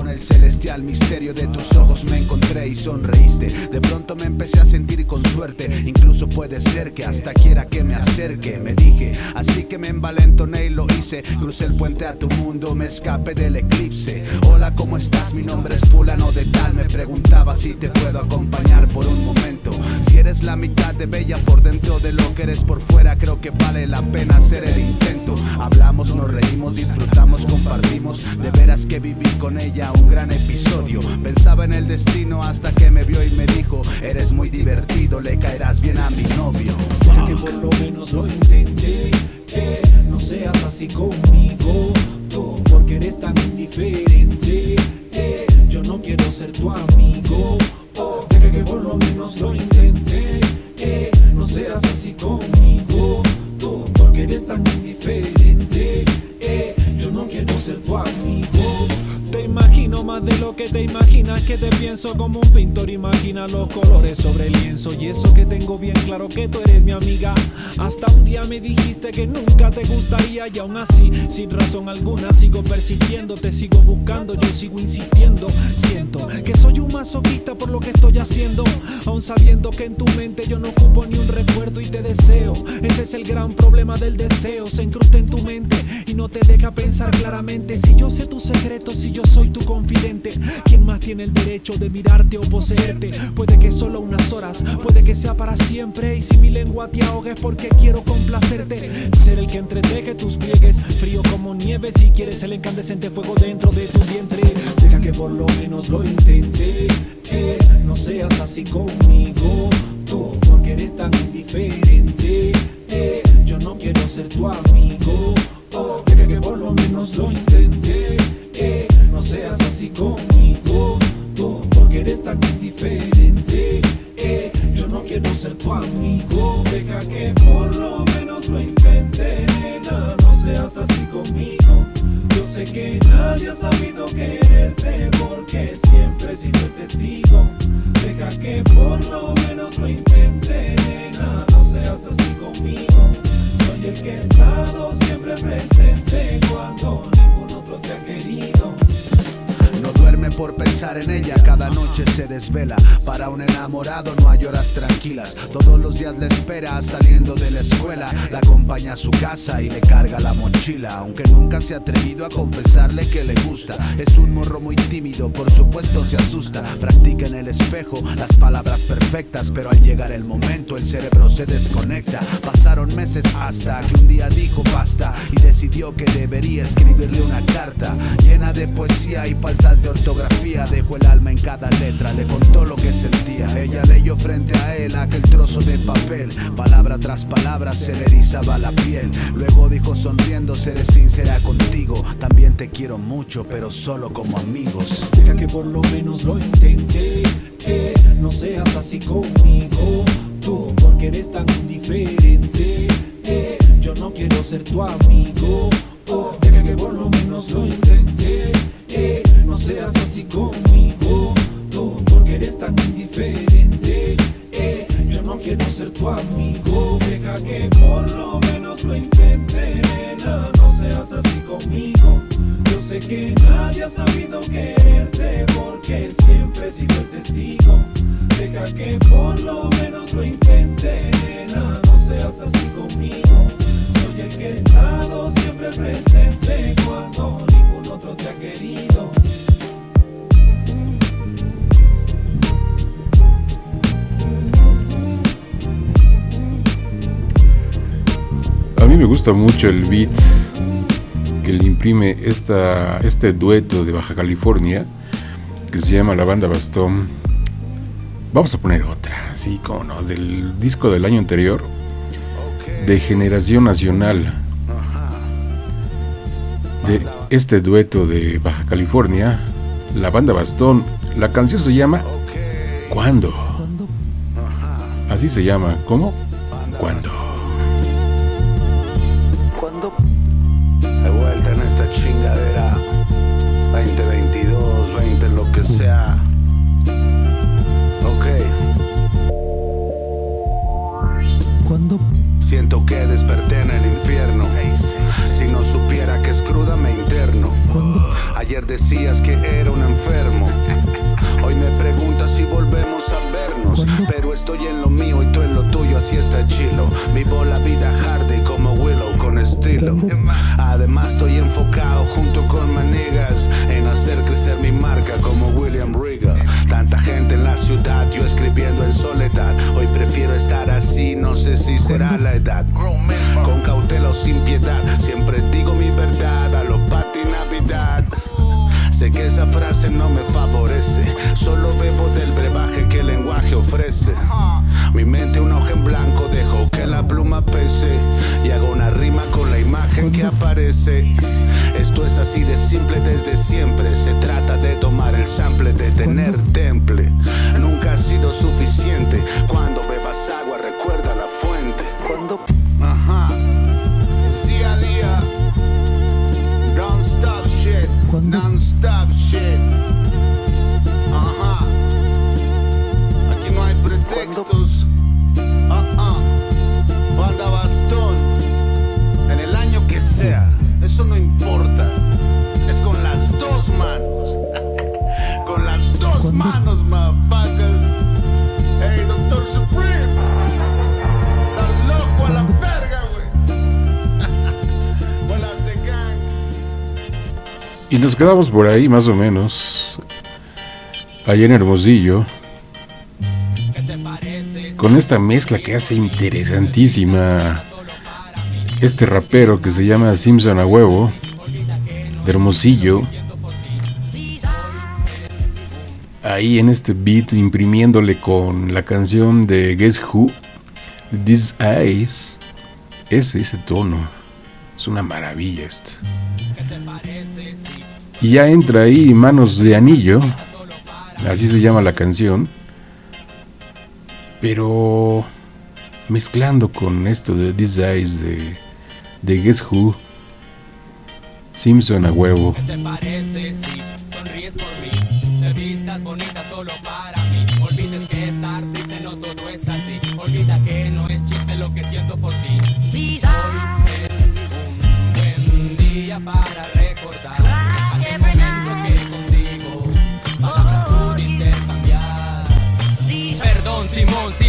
el celestial misterio de tus ojos me encontré y sonreíste. De pronto me empecé a sentir con suerte. Incluso puede ser que hasta quiera que me acerque. Me dije, así que me envalentoné y lo hice. Crucé el puente a tu mundo, me escapé del eclipse. Hola, ¿cómo estás? Mi nombre es Fulano de Tal. Me preguntaba si te puedo acompañar por un momento. Si eres la mitad de bella por dentro de lo que eres por fuera, creo que vale la pena hacer el intento. Hablamos, nos reímos, disfrutamos, compartimos. De veras que viví con ella un gran episodio. Pensaba en el destino hasta que me vio y me dijo: Eres muy divertido, le caerás bien a mi novio. Ya que por lo menos lo intenté, eh, no seas así conmigo. Tú, porque eres tan indiferente. Eh, yo no quiero ser tu amigo. Oh, deja que por lo menos lo intenté. Eh, no seas así conmigo. Tú, porque eres tan indiferente. Yo no quiero ser tu amigo. Más de lo que te imaginas que te pienso como un pintor. Imagina los colores sobre el lienzo y eso que tengo bien claro que tú eres mi amiga. Hasta un día me dijiste que nunca te gustaría y aún así sin razón alguna sigo persistiendo te sigo buscando yo sigo insistiendo. Siento que soy un masoquista por lo que estoy haciendo. Aún sabiendo que en tu mente yo no ocupo ni un recuerdo y te deseo. Ese es el gran problema del deseo se incrusta en tu mente y no te deja pensar claramente. Si yo sé tus secretos si yo soy tu ¿Quién más tiene el derecho de mirarte o poseerte? Puede que solo unas horas, puede que sea para siempre. Y si mi lengua te ahoga es porque quiero complacerte. Ser el que entreteje tus pliegues, frío como nieve. Si quieres el incandescente fuego dentro de tu vientre, deja que por lo menos lo intente. Eh, no seas así conmigo, tú, porque eres tan indiferente. Eh, yo no quiero ser tu amigo. Oh, deja que por lo menos lo intente. Eh, no seas así conmigo, tú, porque eres tan indiferente. Eh, yo no quiero ser tu amigo, deja que por lo menos lo intente, nena. No seas así conmigo. Yo sé que nadie ha sabido quererte porque siempre he sido testigo. Deja que por lo menos lo intente, nena. No seas así conmigo. Soy el que he estado siempre presente cuando ningún otro te ha querido. Duerme por pensar en ella, cada noche se desvela. Para un enamorado no hay horas tranquilas. Todos los días le espera saliendo de la escuela. La acompaña a su casa y le carga la mochila. Aunque nunca se ha atrevido a confesarle que le gusta. Es un morro muy tímido, por supuesto se asusta. Practica en el espejo las palabras perfectas, pero al llegar el momento el cerebro se desconecta. Pasaron meses hasta que un día dijo basta y decidió que debería escribirle una carta llena de poesía y faltas de ortografía. Dejó el alma en cada letra, le contó lo que sentía. Ella leyó frente a él aquel trozo de papel. Palabra tras palabra se le erizaba la piel. Luego dijo sonriendo, seré sincera contigo. También te quiero mucho, pero solo como amigos. Deja que por lo menos lo intente. Eh, no seas así conmigo, tú, porque eres tan indiferente. Eh, yo no quiero ser tu amigo. Oh, deja que por lo menos lo intente. No seas así conmigo, tú, porque eres tan indiferente. Eh, yo no quiero ser tu amigo. Deja que por lo menos lo intente. No seas así conmigo. Yo sé que nadie ha sabido quererte porque siempre he sido el testigo. Deja que por lo menos lo intente, nena. No seas así conmigo. Soy el que he estado siempre presente querido. A mí me gusta mucho el beat que le imprime esta, este dueto de Baja California que se llama La Banda Bastón. Vamos a poner otra, Sí, cómo no, del disco del año anterior, de Generación Nacional, de este dueto de Baja California, la banda Bastón. La canción se llama ¿Cuándo? Así se llama, ¿cómo? ¿Cuándo? Decías que era un enfermo. Hoy me preguntas si volvemos a vernos. Pero estoy en lo mío y tú en lo tuyo, así está chilo. Vivo la vida hardy como Willow con estilo. Además estoy enfocado junto con manegas en hacer crecer mi marca como William Regal. Tanta gente en la ciudad, yo escribiendo en soledad. Hoy prefiero estar así, no sé si será la edad. Con cautela o sin piedad, siempre digo mi verdad a lo pati Navidad. Sé que esa frase no me favorece, solo bebo del brebaje que el lenguaje ofrece. Mi mente un hoja en blanco, dejo que la pluma pese y hago una rima con la imagen que aparece. Esto es así de simple desde siempre, se trata de tomar el sample, de tener temple. Nunca ha sido suficiente, cuando bebas agua recuerda la fuente. Ajá, es día a día. Don't stop shit, stop Y nos quedamos por ahí más o menos, allá en Hermosillo, con esta mezcla que hace interesantísima este rapero que se llama Simpson a huevo, de Hermosillo, ahí en este beat imprimiéndole con la canción de Guess Who, This Eyes, ese, ese tono, es una maravilla esto. Y ya entra ahí Manos de Anillo, así se llama la canción, pero mezclando con esto de These Eyes de, de Guess Who, Simpson a huevo. ¿Qué te parece si sonríes por mí? Te vistas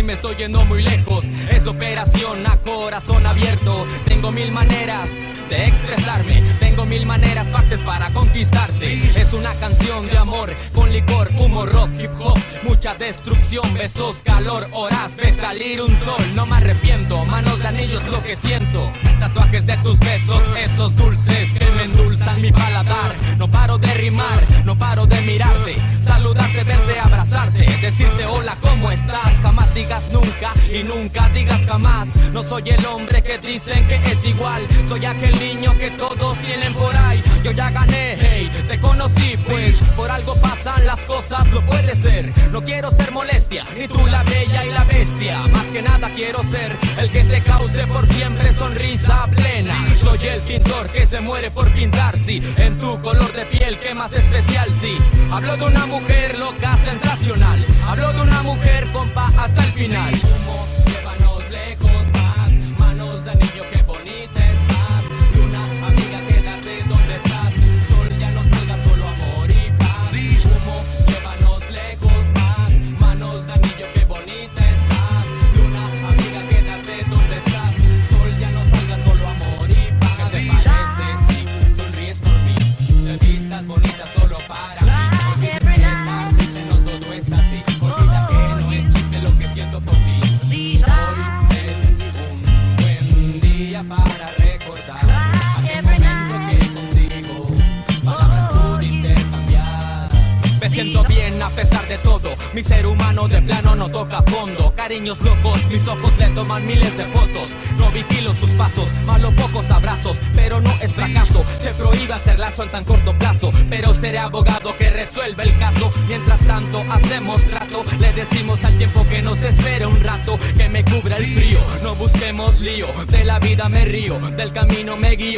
me estoy yendo muy lejos. Es operación a corazón abierto. Tengo mil maneras de expresarme. Tengo mil maneras, partes para conquistarte. Es una canción de amor con licor, humo, rock, hip hop. Mucha destrucción, besos, calor, horas. Ve salir un sol, no me arrepiento. Manos de anillos, lo que siento. Tatuajes de tus besos, esos dulces que me endulzan mi paladar. No paro de rimar, no paro de mirarte. Saludarte, verte, abrazarte. Decirte hola, ¿cómo estás? Jamás digas nunca y nunca digas jamás. No soy el hombre que dicen que es igual. Soy aquel niño que todos tienen por ahí. Yo ya gané, hey, te conocí, pues por algo pasan las cosas, lo puede ser. No quiero ser molestia, ni tú la bella y la bestia. Más que nada quiero ser el que te cause por siempre sonrisa plena. Soy el pintor que se muere por pintar, sí. En tu color de piel, que más especial, sí. Hablo de una mujer loca, sensacional. Hablo de una mujer, compa, hasta el final.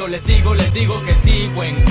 Les sigo, les digo que sigo en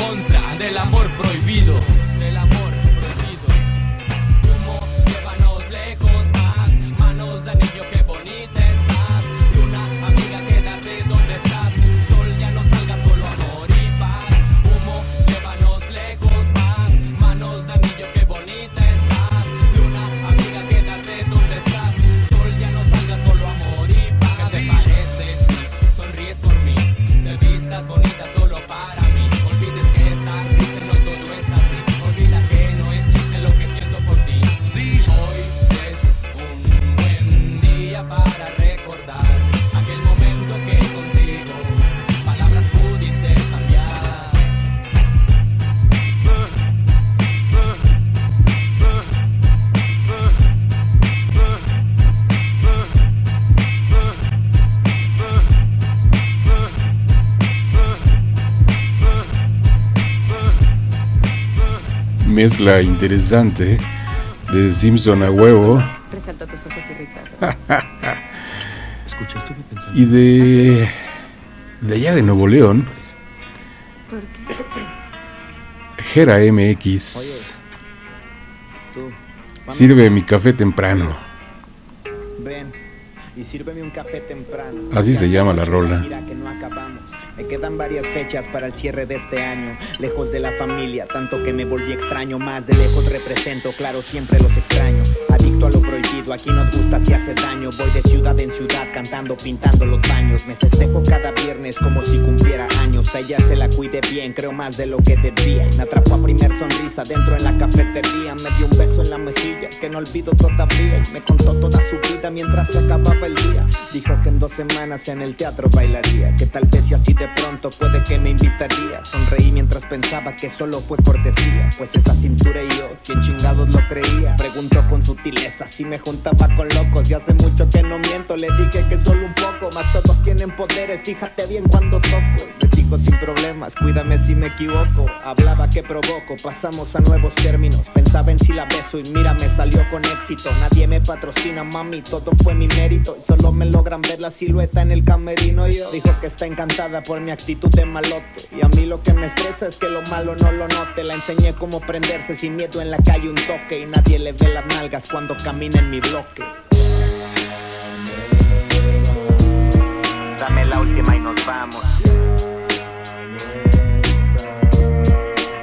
Mezcla interesante de Simpson a huevo Resalta tus ojos irritados. *laughs* Escucha, estuve pensando. y de de allá de Nuevo León, ¿Por qué? Gera MX. Sirve mi café temprano. Ven y sírveme un café temprano. Así se llama la rola. Varias fechas para el cierre de este año. Lejos de la familia, tanto que me volví extraño. Más de lejos represento, claro, siempre los extraño. Adicto a lo prohibido, aquí nos gusta si hace daño. Voy de ciudad en ciudad cantando, pintando los baños. Me festejo cada viernes como si cumpliera años. A ella se la cuide bien, creo más de lo que debía. Me atrapó a primer sonrisa dentro en la cafetería. Me dio un beso en la mejilla que no olvido todavía. Y me contó toda su vida mientras se acababa el día. Dijo que en dos semanas en el teatro bailaría. Que tal vez si así de pronto puede que me invitaría. Sonreí mientras pensaba que solo fue cortesía. Pues esa cintura y yo, quien chingados lo creía. Preguntó con sutileza si me juntaba con locos. Y hace mucho que no miento, le dije que solo un poco. Más todos tienen poderes, fíjate bien cuando toco. Me dijo sin problemas, cuídame si me equivoco. Hablaba que provoco, pasamos a nuevos términos. Pensaba en si la beso y mira, me salió con éxito. Nadie me patrocina, mami, todo fue mi mérito. Y solo me logran ver la silueta en el camerino. Yo dijo que está encantada por mi actitud de malote. Y a mí lo que me estresa es que lo malo no lo note. La enseñé cómo prenderse sin miedo en la calle un toque. Y nadie le ve las nalgas cuando camina en mi bloque. Dame la última y nos vamos.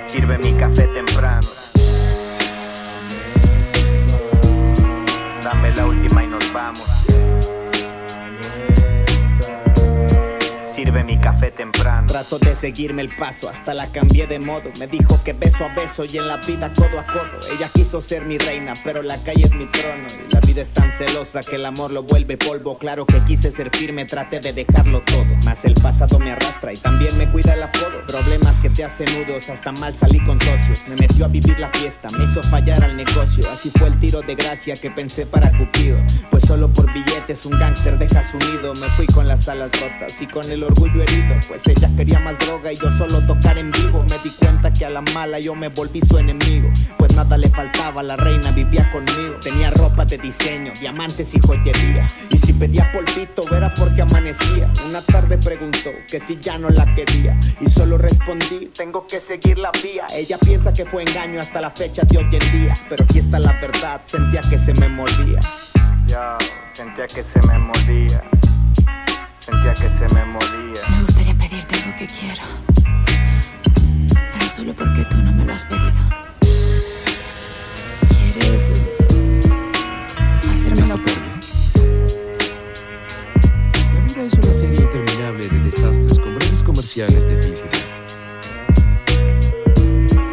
Sirve mi café temprano. Dame la última y nos vamos. Sirve mi café temprano. Trato de seguirme el paso, hasta la cambié de modo. Me dijo que beso a beso y en la vida codo a codo. Ella quiso ser mi reina, pero la calle es mi trono. Y la vida es tan celosa que el amor lo vuelve polvo. Claro que quise ser firme, traté de dejarlo todo. Mas el pasado me arrastra y también me cuida el apodo. Problemas que te hacen nudos, hasta mal salí con socios. Me metió a vivir la fiesta, me hizo fallar al negocio. Así fue el tiro de gracia que pensé para Cupido. Pues solo por billetes un gángster deja su nido. Me fui con las alas rotas y con el orgullo Pues ella quería más droga y yo solo tocar en vivo. Me di cuenta que a la mala yo me volví su enemigo. Pues nada le faltaba, la reina vivía conmigo. Tenía ropa de diseño, diamantes y joyería. Y si pedía polvito era porque amanecía. Una tarde preguntó que si ya no la quería. Y solo respondí, tengo que seguir la vía. Ella piensa que fue engaño hasta la fecha de hoy en día. Pero aquí está la verdad, sentía que se me moría. Yo sentía que se me moría. Sentía que se me moría. Me gustaría pedirte algo que quiero. Pero solo porque tú no me lo has pedido. ¿Quieres hacerme ¿Vas a La vida es una serie interminable de desastres con breves comerciales de felicidad.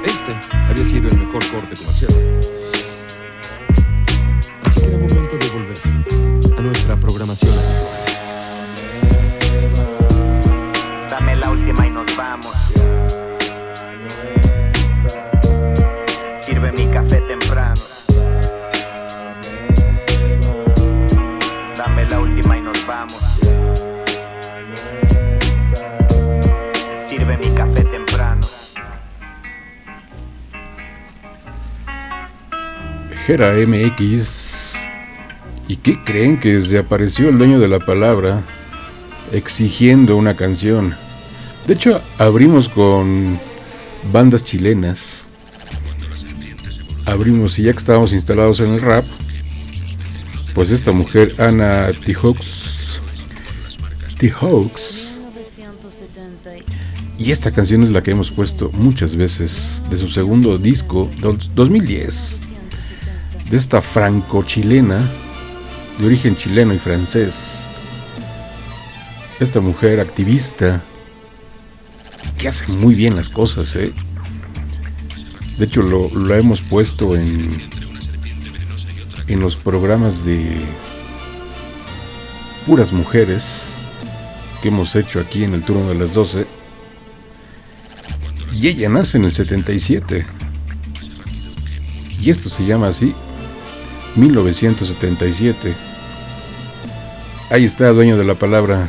Este había sido el mejor corte comercial. Así que era momento de volver a nuestra programación habitual. Sirve mi café temprano. Dame la última y nos vamos. Sirve mi café temprano. Gera MX. ¿Y qué creen que se apareció el dueño de la palabra exigiendo una canción? De hecho, abrimos con bandas chilenas. Abrimos y ya que estábamos instalados en el rap, pues esta mujer, Ana Tijox, Tijox, y esta canción es la que hemos puesto muchas veces de su segundo disco, dos- 2010, de esta franco-chilena, de origen chileno y francés. Esta mujer activista que hace muy bien las cosas, ¿eh? De hecho, lo, lo hemos puesto en, en los programas de puras mujeres que hemos hecho aquí en el turno de las 12. Y ella nace en el 77. Y esto se llama así, 1977. Ahí está, dueño de la palabra.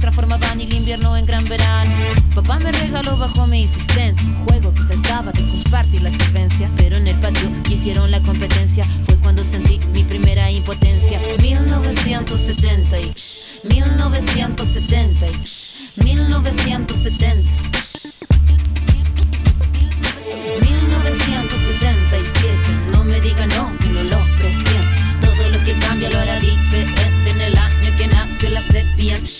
transformaban el invierno en gran verano. Papá me regaló bajo mi insistencia juego que trataba de compartir la solvencia, pero en el patio quisieron la competencia. Fue cuando sentí mi primera impotencia. 1970, y 1970, y 1970. 1977, no me diga no, que no lo presiento. Todo lo que cambia lo hará diferente en el año que nació la serpiente.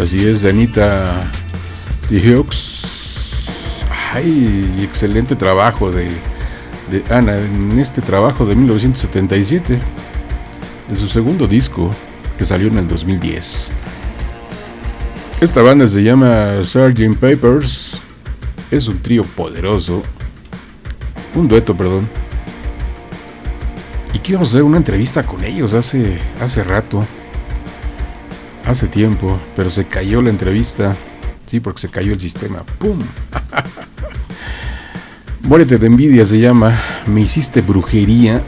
Así es, Danita Tijox. Ay, excelente trabajo de, de Ana en este trabajo de 1977, de su segundo disco que salió en el 2010. Esta banda se llama Sgt. Papers. Es un trío poderoso. Un dueto, perdón. Y a hacer una entrevista con ellos hace, hace rato hace tiempo, pero se cayó la entrevista. Sí, porque se cayó el sistema. ¡Pum! *laughs* Muérete de envidia se llama Me hiciste brujería.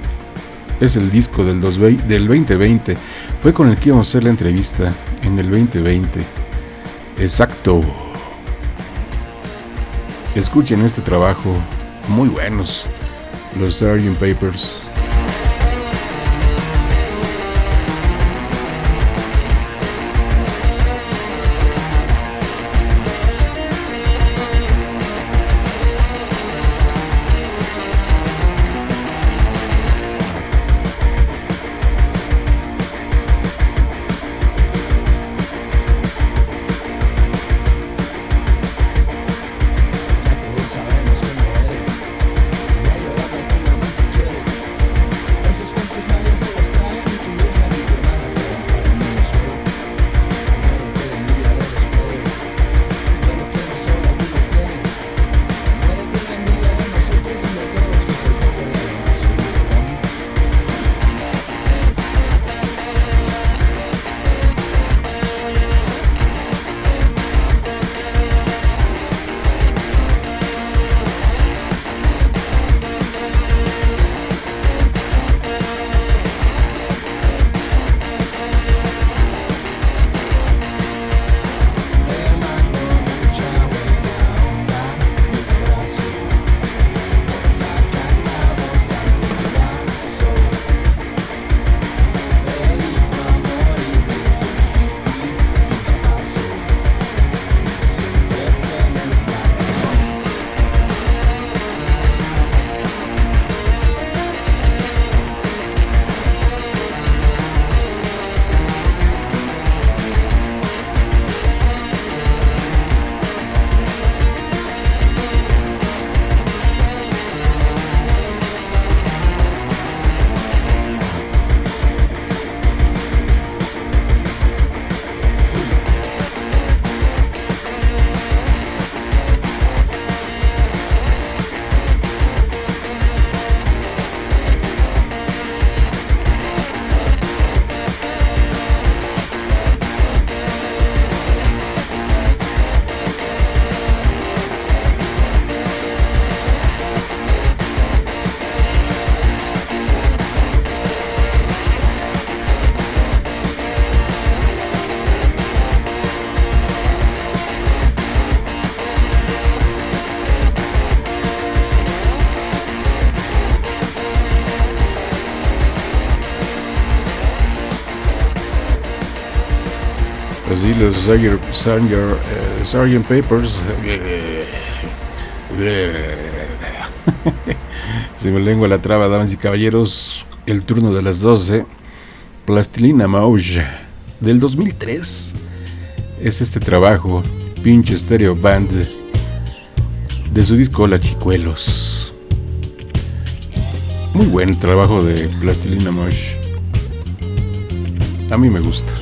Es el disco del, dos vei- del 2020. Fue con el que íbamos a hacer la entrevista en el 2020. Exacto. Escuchen este trabajo. Muy buenos. Los Sgt. Papers. Los Sgt. Sgt. eh, Sgt. Papers. Se me lengua la traba, damas y caballeros. El turno de las 12. Plastilina Mouse del 2003. Es este trabajo, pinche Stereo Band, de su disco La Chicuelos. Muy buen trabajo de Plastilina Mouse. A mí me gusta.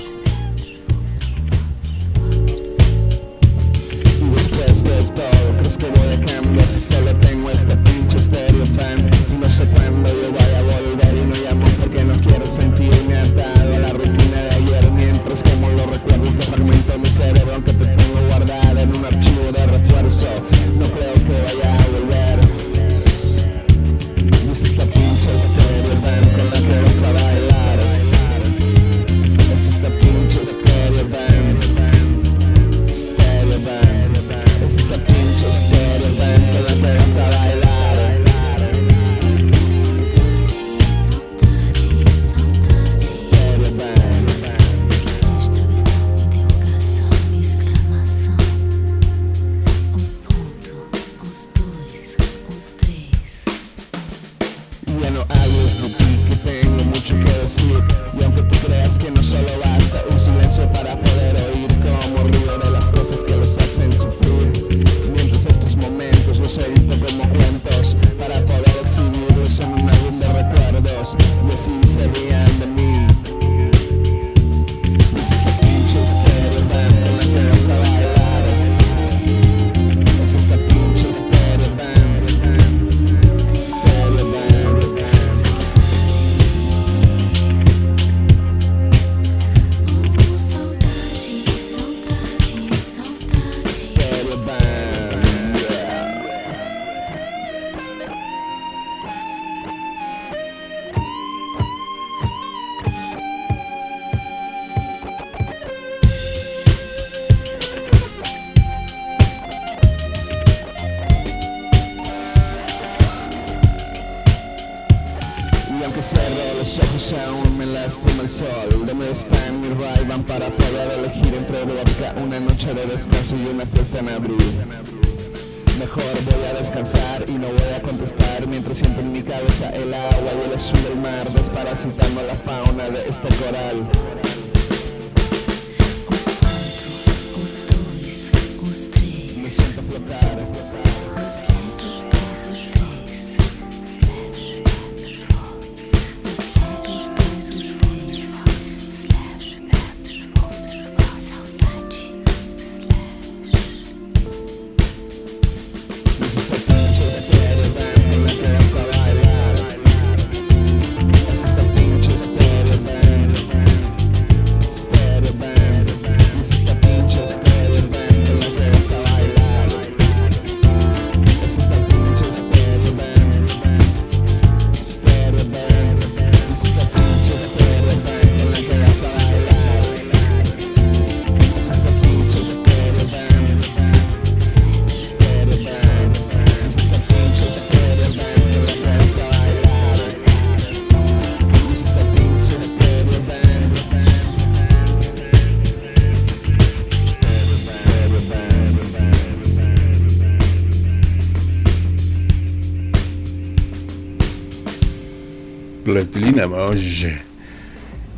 Plastilina Mosh.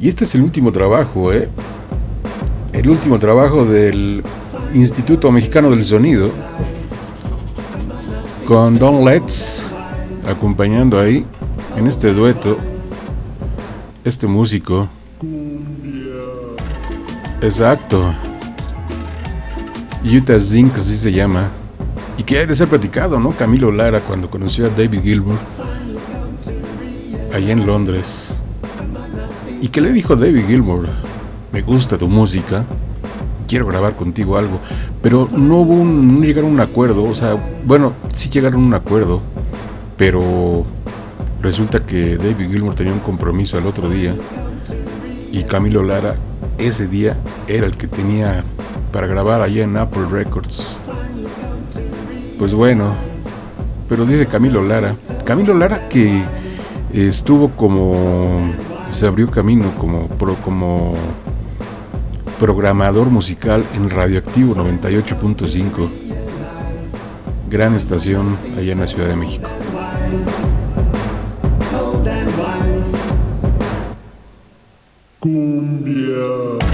Y este es el último trabajo, ¿eh? El último trabajo del Instituto Mexicano del Sonido. Con Don Letts acompañando ahí en este dueto. Este músico. Exacto. Utah Zinc, así se llama. Y que hay de ser platicado, ¿no? Camilo Lara cuando conoció a David Gilmour allá en Londres. ¿Y qué le dijo David Gilmour? Me gusta tu música, quiero grabar contigo algo. Pero no hubo un, no llegaron a un acuerdo, o sea, bueno, sí llegaron a un acuerdo, pero resulta que David Gilmour tenía un compromiso al otro día y Camilo Lara ese día era el que tenía para grabar allá en Apple Records. Pues bueno, pero dice Camilo Lara, Camilo Lara que estuvo como se abrió camino como pro- como programador musical en Radioactivo 98.5 gran estación allá en la Ciudad de México. Hay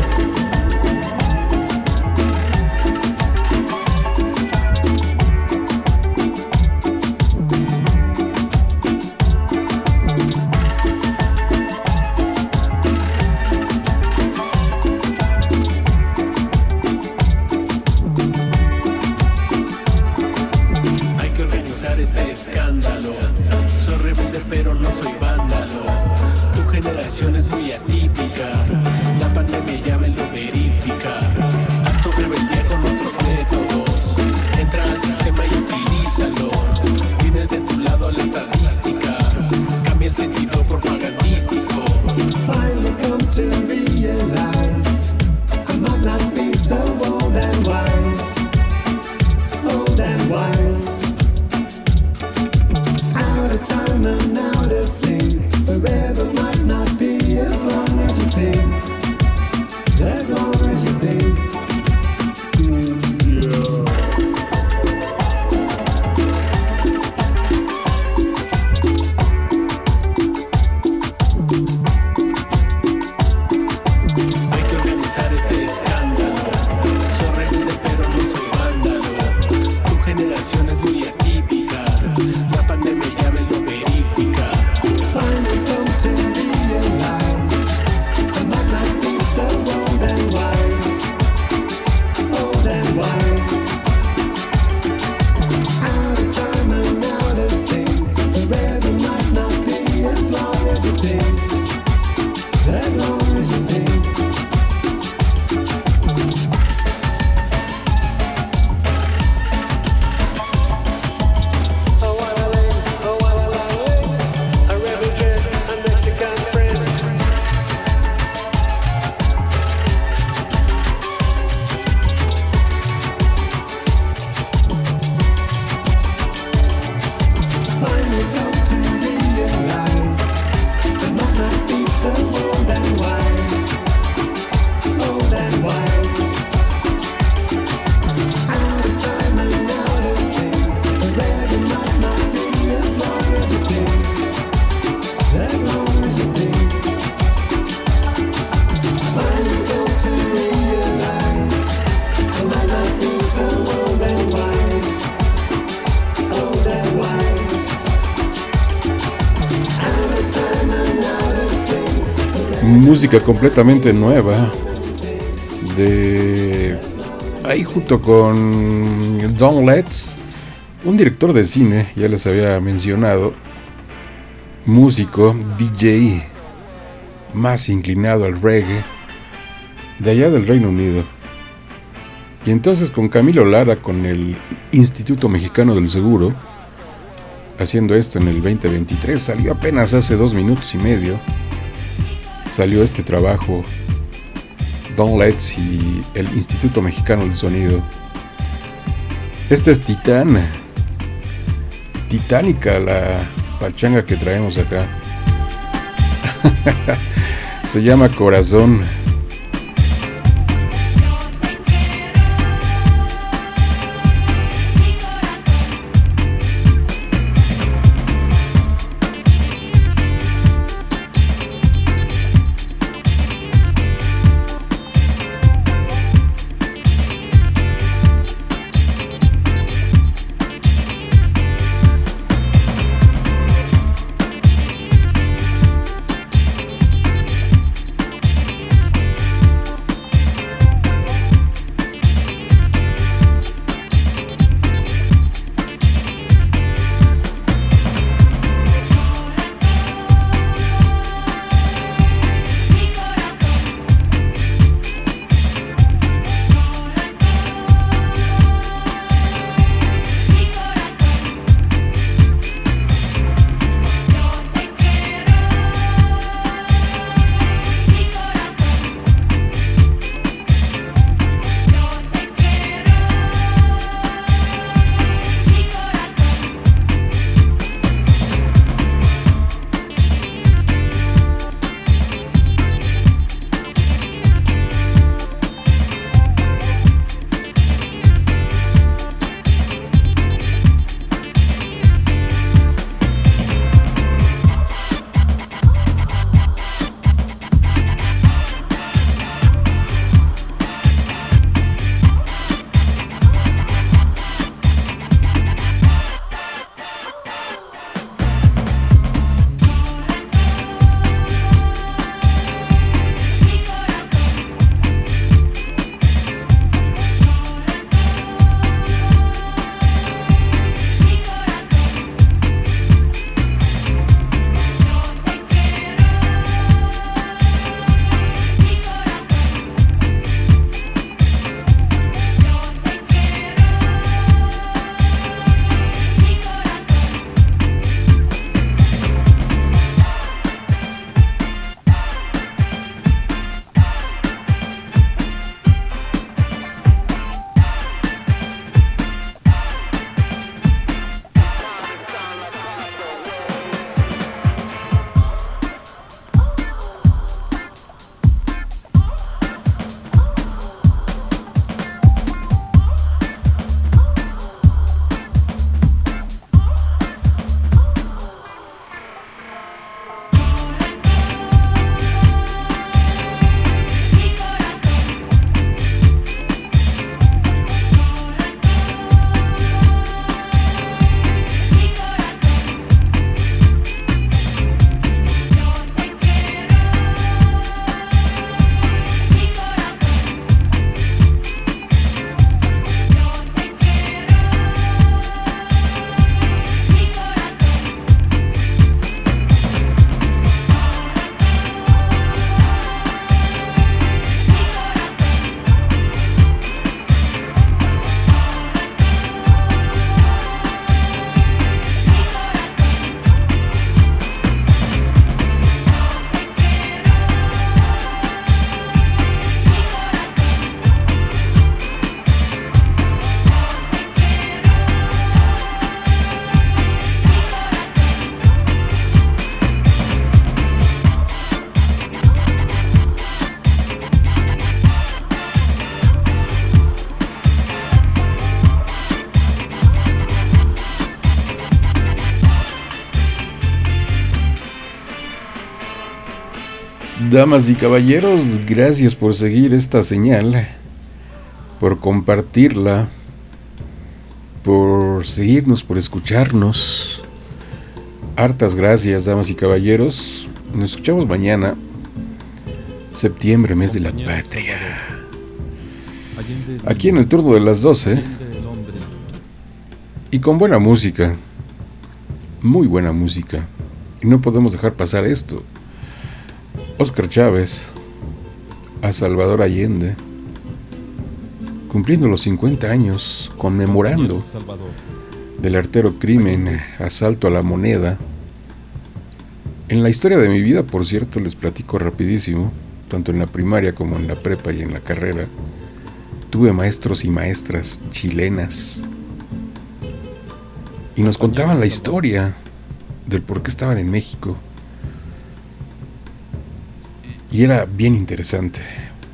música completamente nueva de ahí junto con Don Letts, un director de cine, ya les había mencionado, músico, DJ, más inclinado al reggae, de allá del Reino Unido. Y entonces con Camilo Lara, con el Instituto Mexicano del Seguro, haciendo esto en el 2023, salió apenas hace dos minutos y medio, salió este trabajo, Don Let's y el Instituto Mexicano del Sonido. Esta es Titán, titánica la pachanga que traemos acá. *laughs* Se llama Corazón. Damas y caballeros, gracias por seguir esta señal, por compartirla, por seguirnos, por escucharnos. Hartas gracias, damas y caballeros. Nos escuchamos mañana Septiembre, mes de la patria. Aquí en el turno de las 12. Y con buena música. Muy buena música. Y no podemos dejar pasar esto. Oscar Chávez. A Salvador Allende. Cumpliendo los 50 años. Conmemorando. Del artero crimen. Asalto a la moneda. En la historia de mi vida, por cierto, les platico rapidísimo, tanto en la primaria como en la prepa y en la carrera, tuve maestros y maestras chilenas y nos contaban la historia del por qué estaban en México. Y era bien interesante.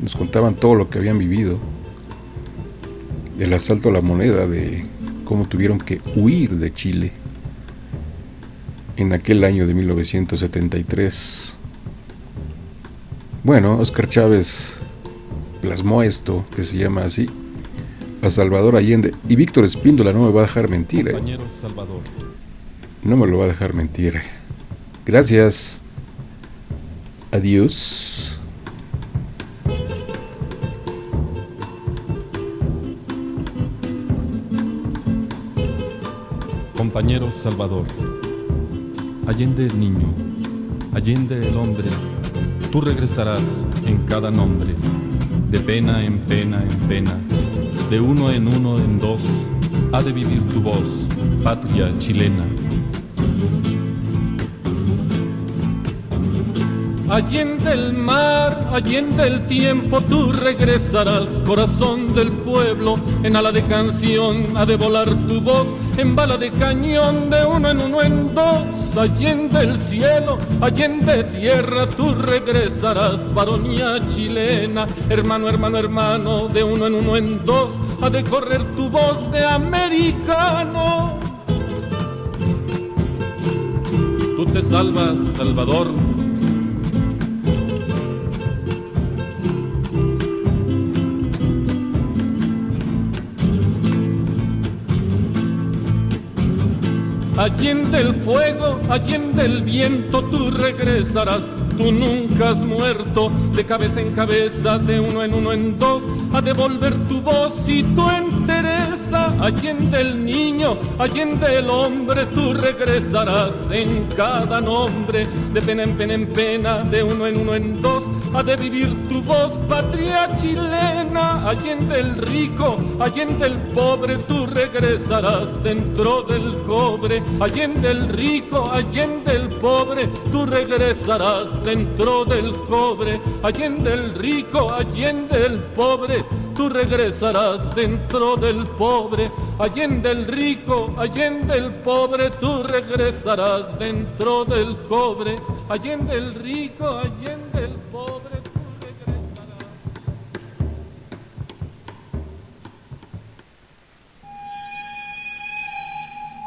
Nos contaban todo lo que habían vivido, del asalto a la moneda, de cómo tuvieron que huir de Chile en aquel año de 1973. Bueno, Oscar Chávez plasmó esto, que se llama así, a Salvador Allende. Y Víctor Espíndola no me va a dejar mentir. ¿eh? No me lo va a dejar mentir. Gracias. Adiós. Compañero Salvador. Allende el niño, allende el hombre, tú regresarás en cada nombre, de pena en pena en pena, de uno en uno en dos, ha de vivir tu voz, patria chilena. Allende el mar, allende el tiempo, tú regresarás, corazón del pueblo, en ala de canción ha de volar tu voz, en bala de cañón, de uno en uno en dos, allende el cielo, allende tierra, tú regresarás, varonía chilena, hermano, hermano, hermano, de uno en uno en dos, ha de correr tu voz de americano. Tú te salvas, Salvador, Allende el fuego, allende el viento, tú regresarás. Tú nunca has muerto, de cabeza en cabeza, de uno en uno en dos, a devolver tu voz y tu entereza. Allende el niño, allende el hombre, tú regresarás en cada nombre, de pena en pena en pena, de uno en uno en dos, ha de vivir tu voz, patria chilena. Allende el rico, allende el pobre, tú regresarás dentro del cobre. Allende el rico, allende el pobre, tú regresarás dentro del cobre. Allende el rico, allende el pobre, tú regresarás dentro del pobre. Allende el rico, allende el pobre, tú regresarás dentro del cobre. Allende el rico, allende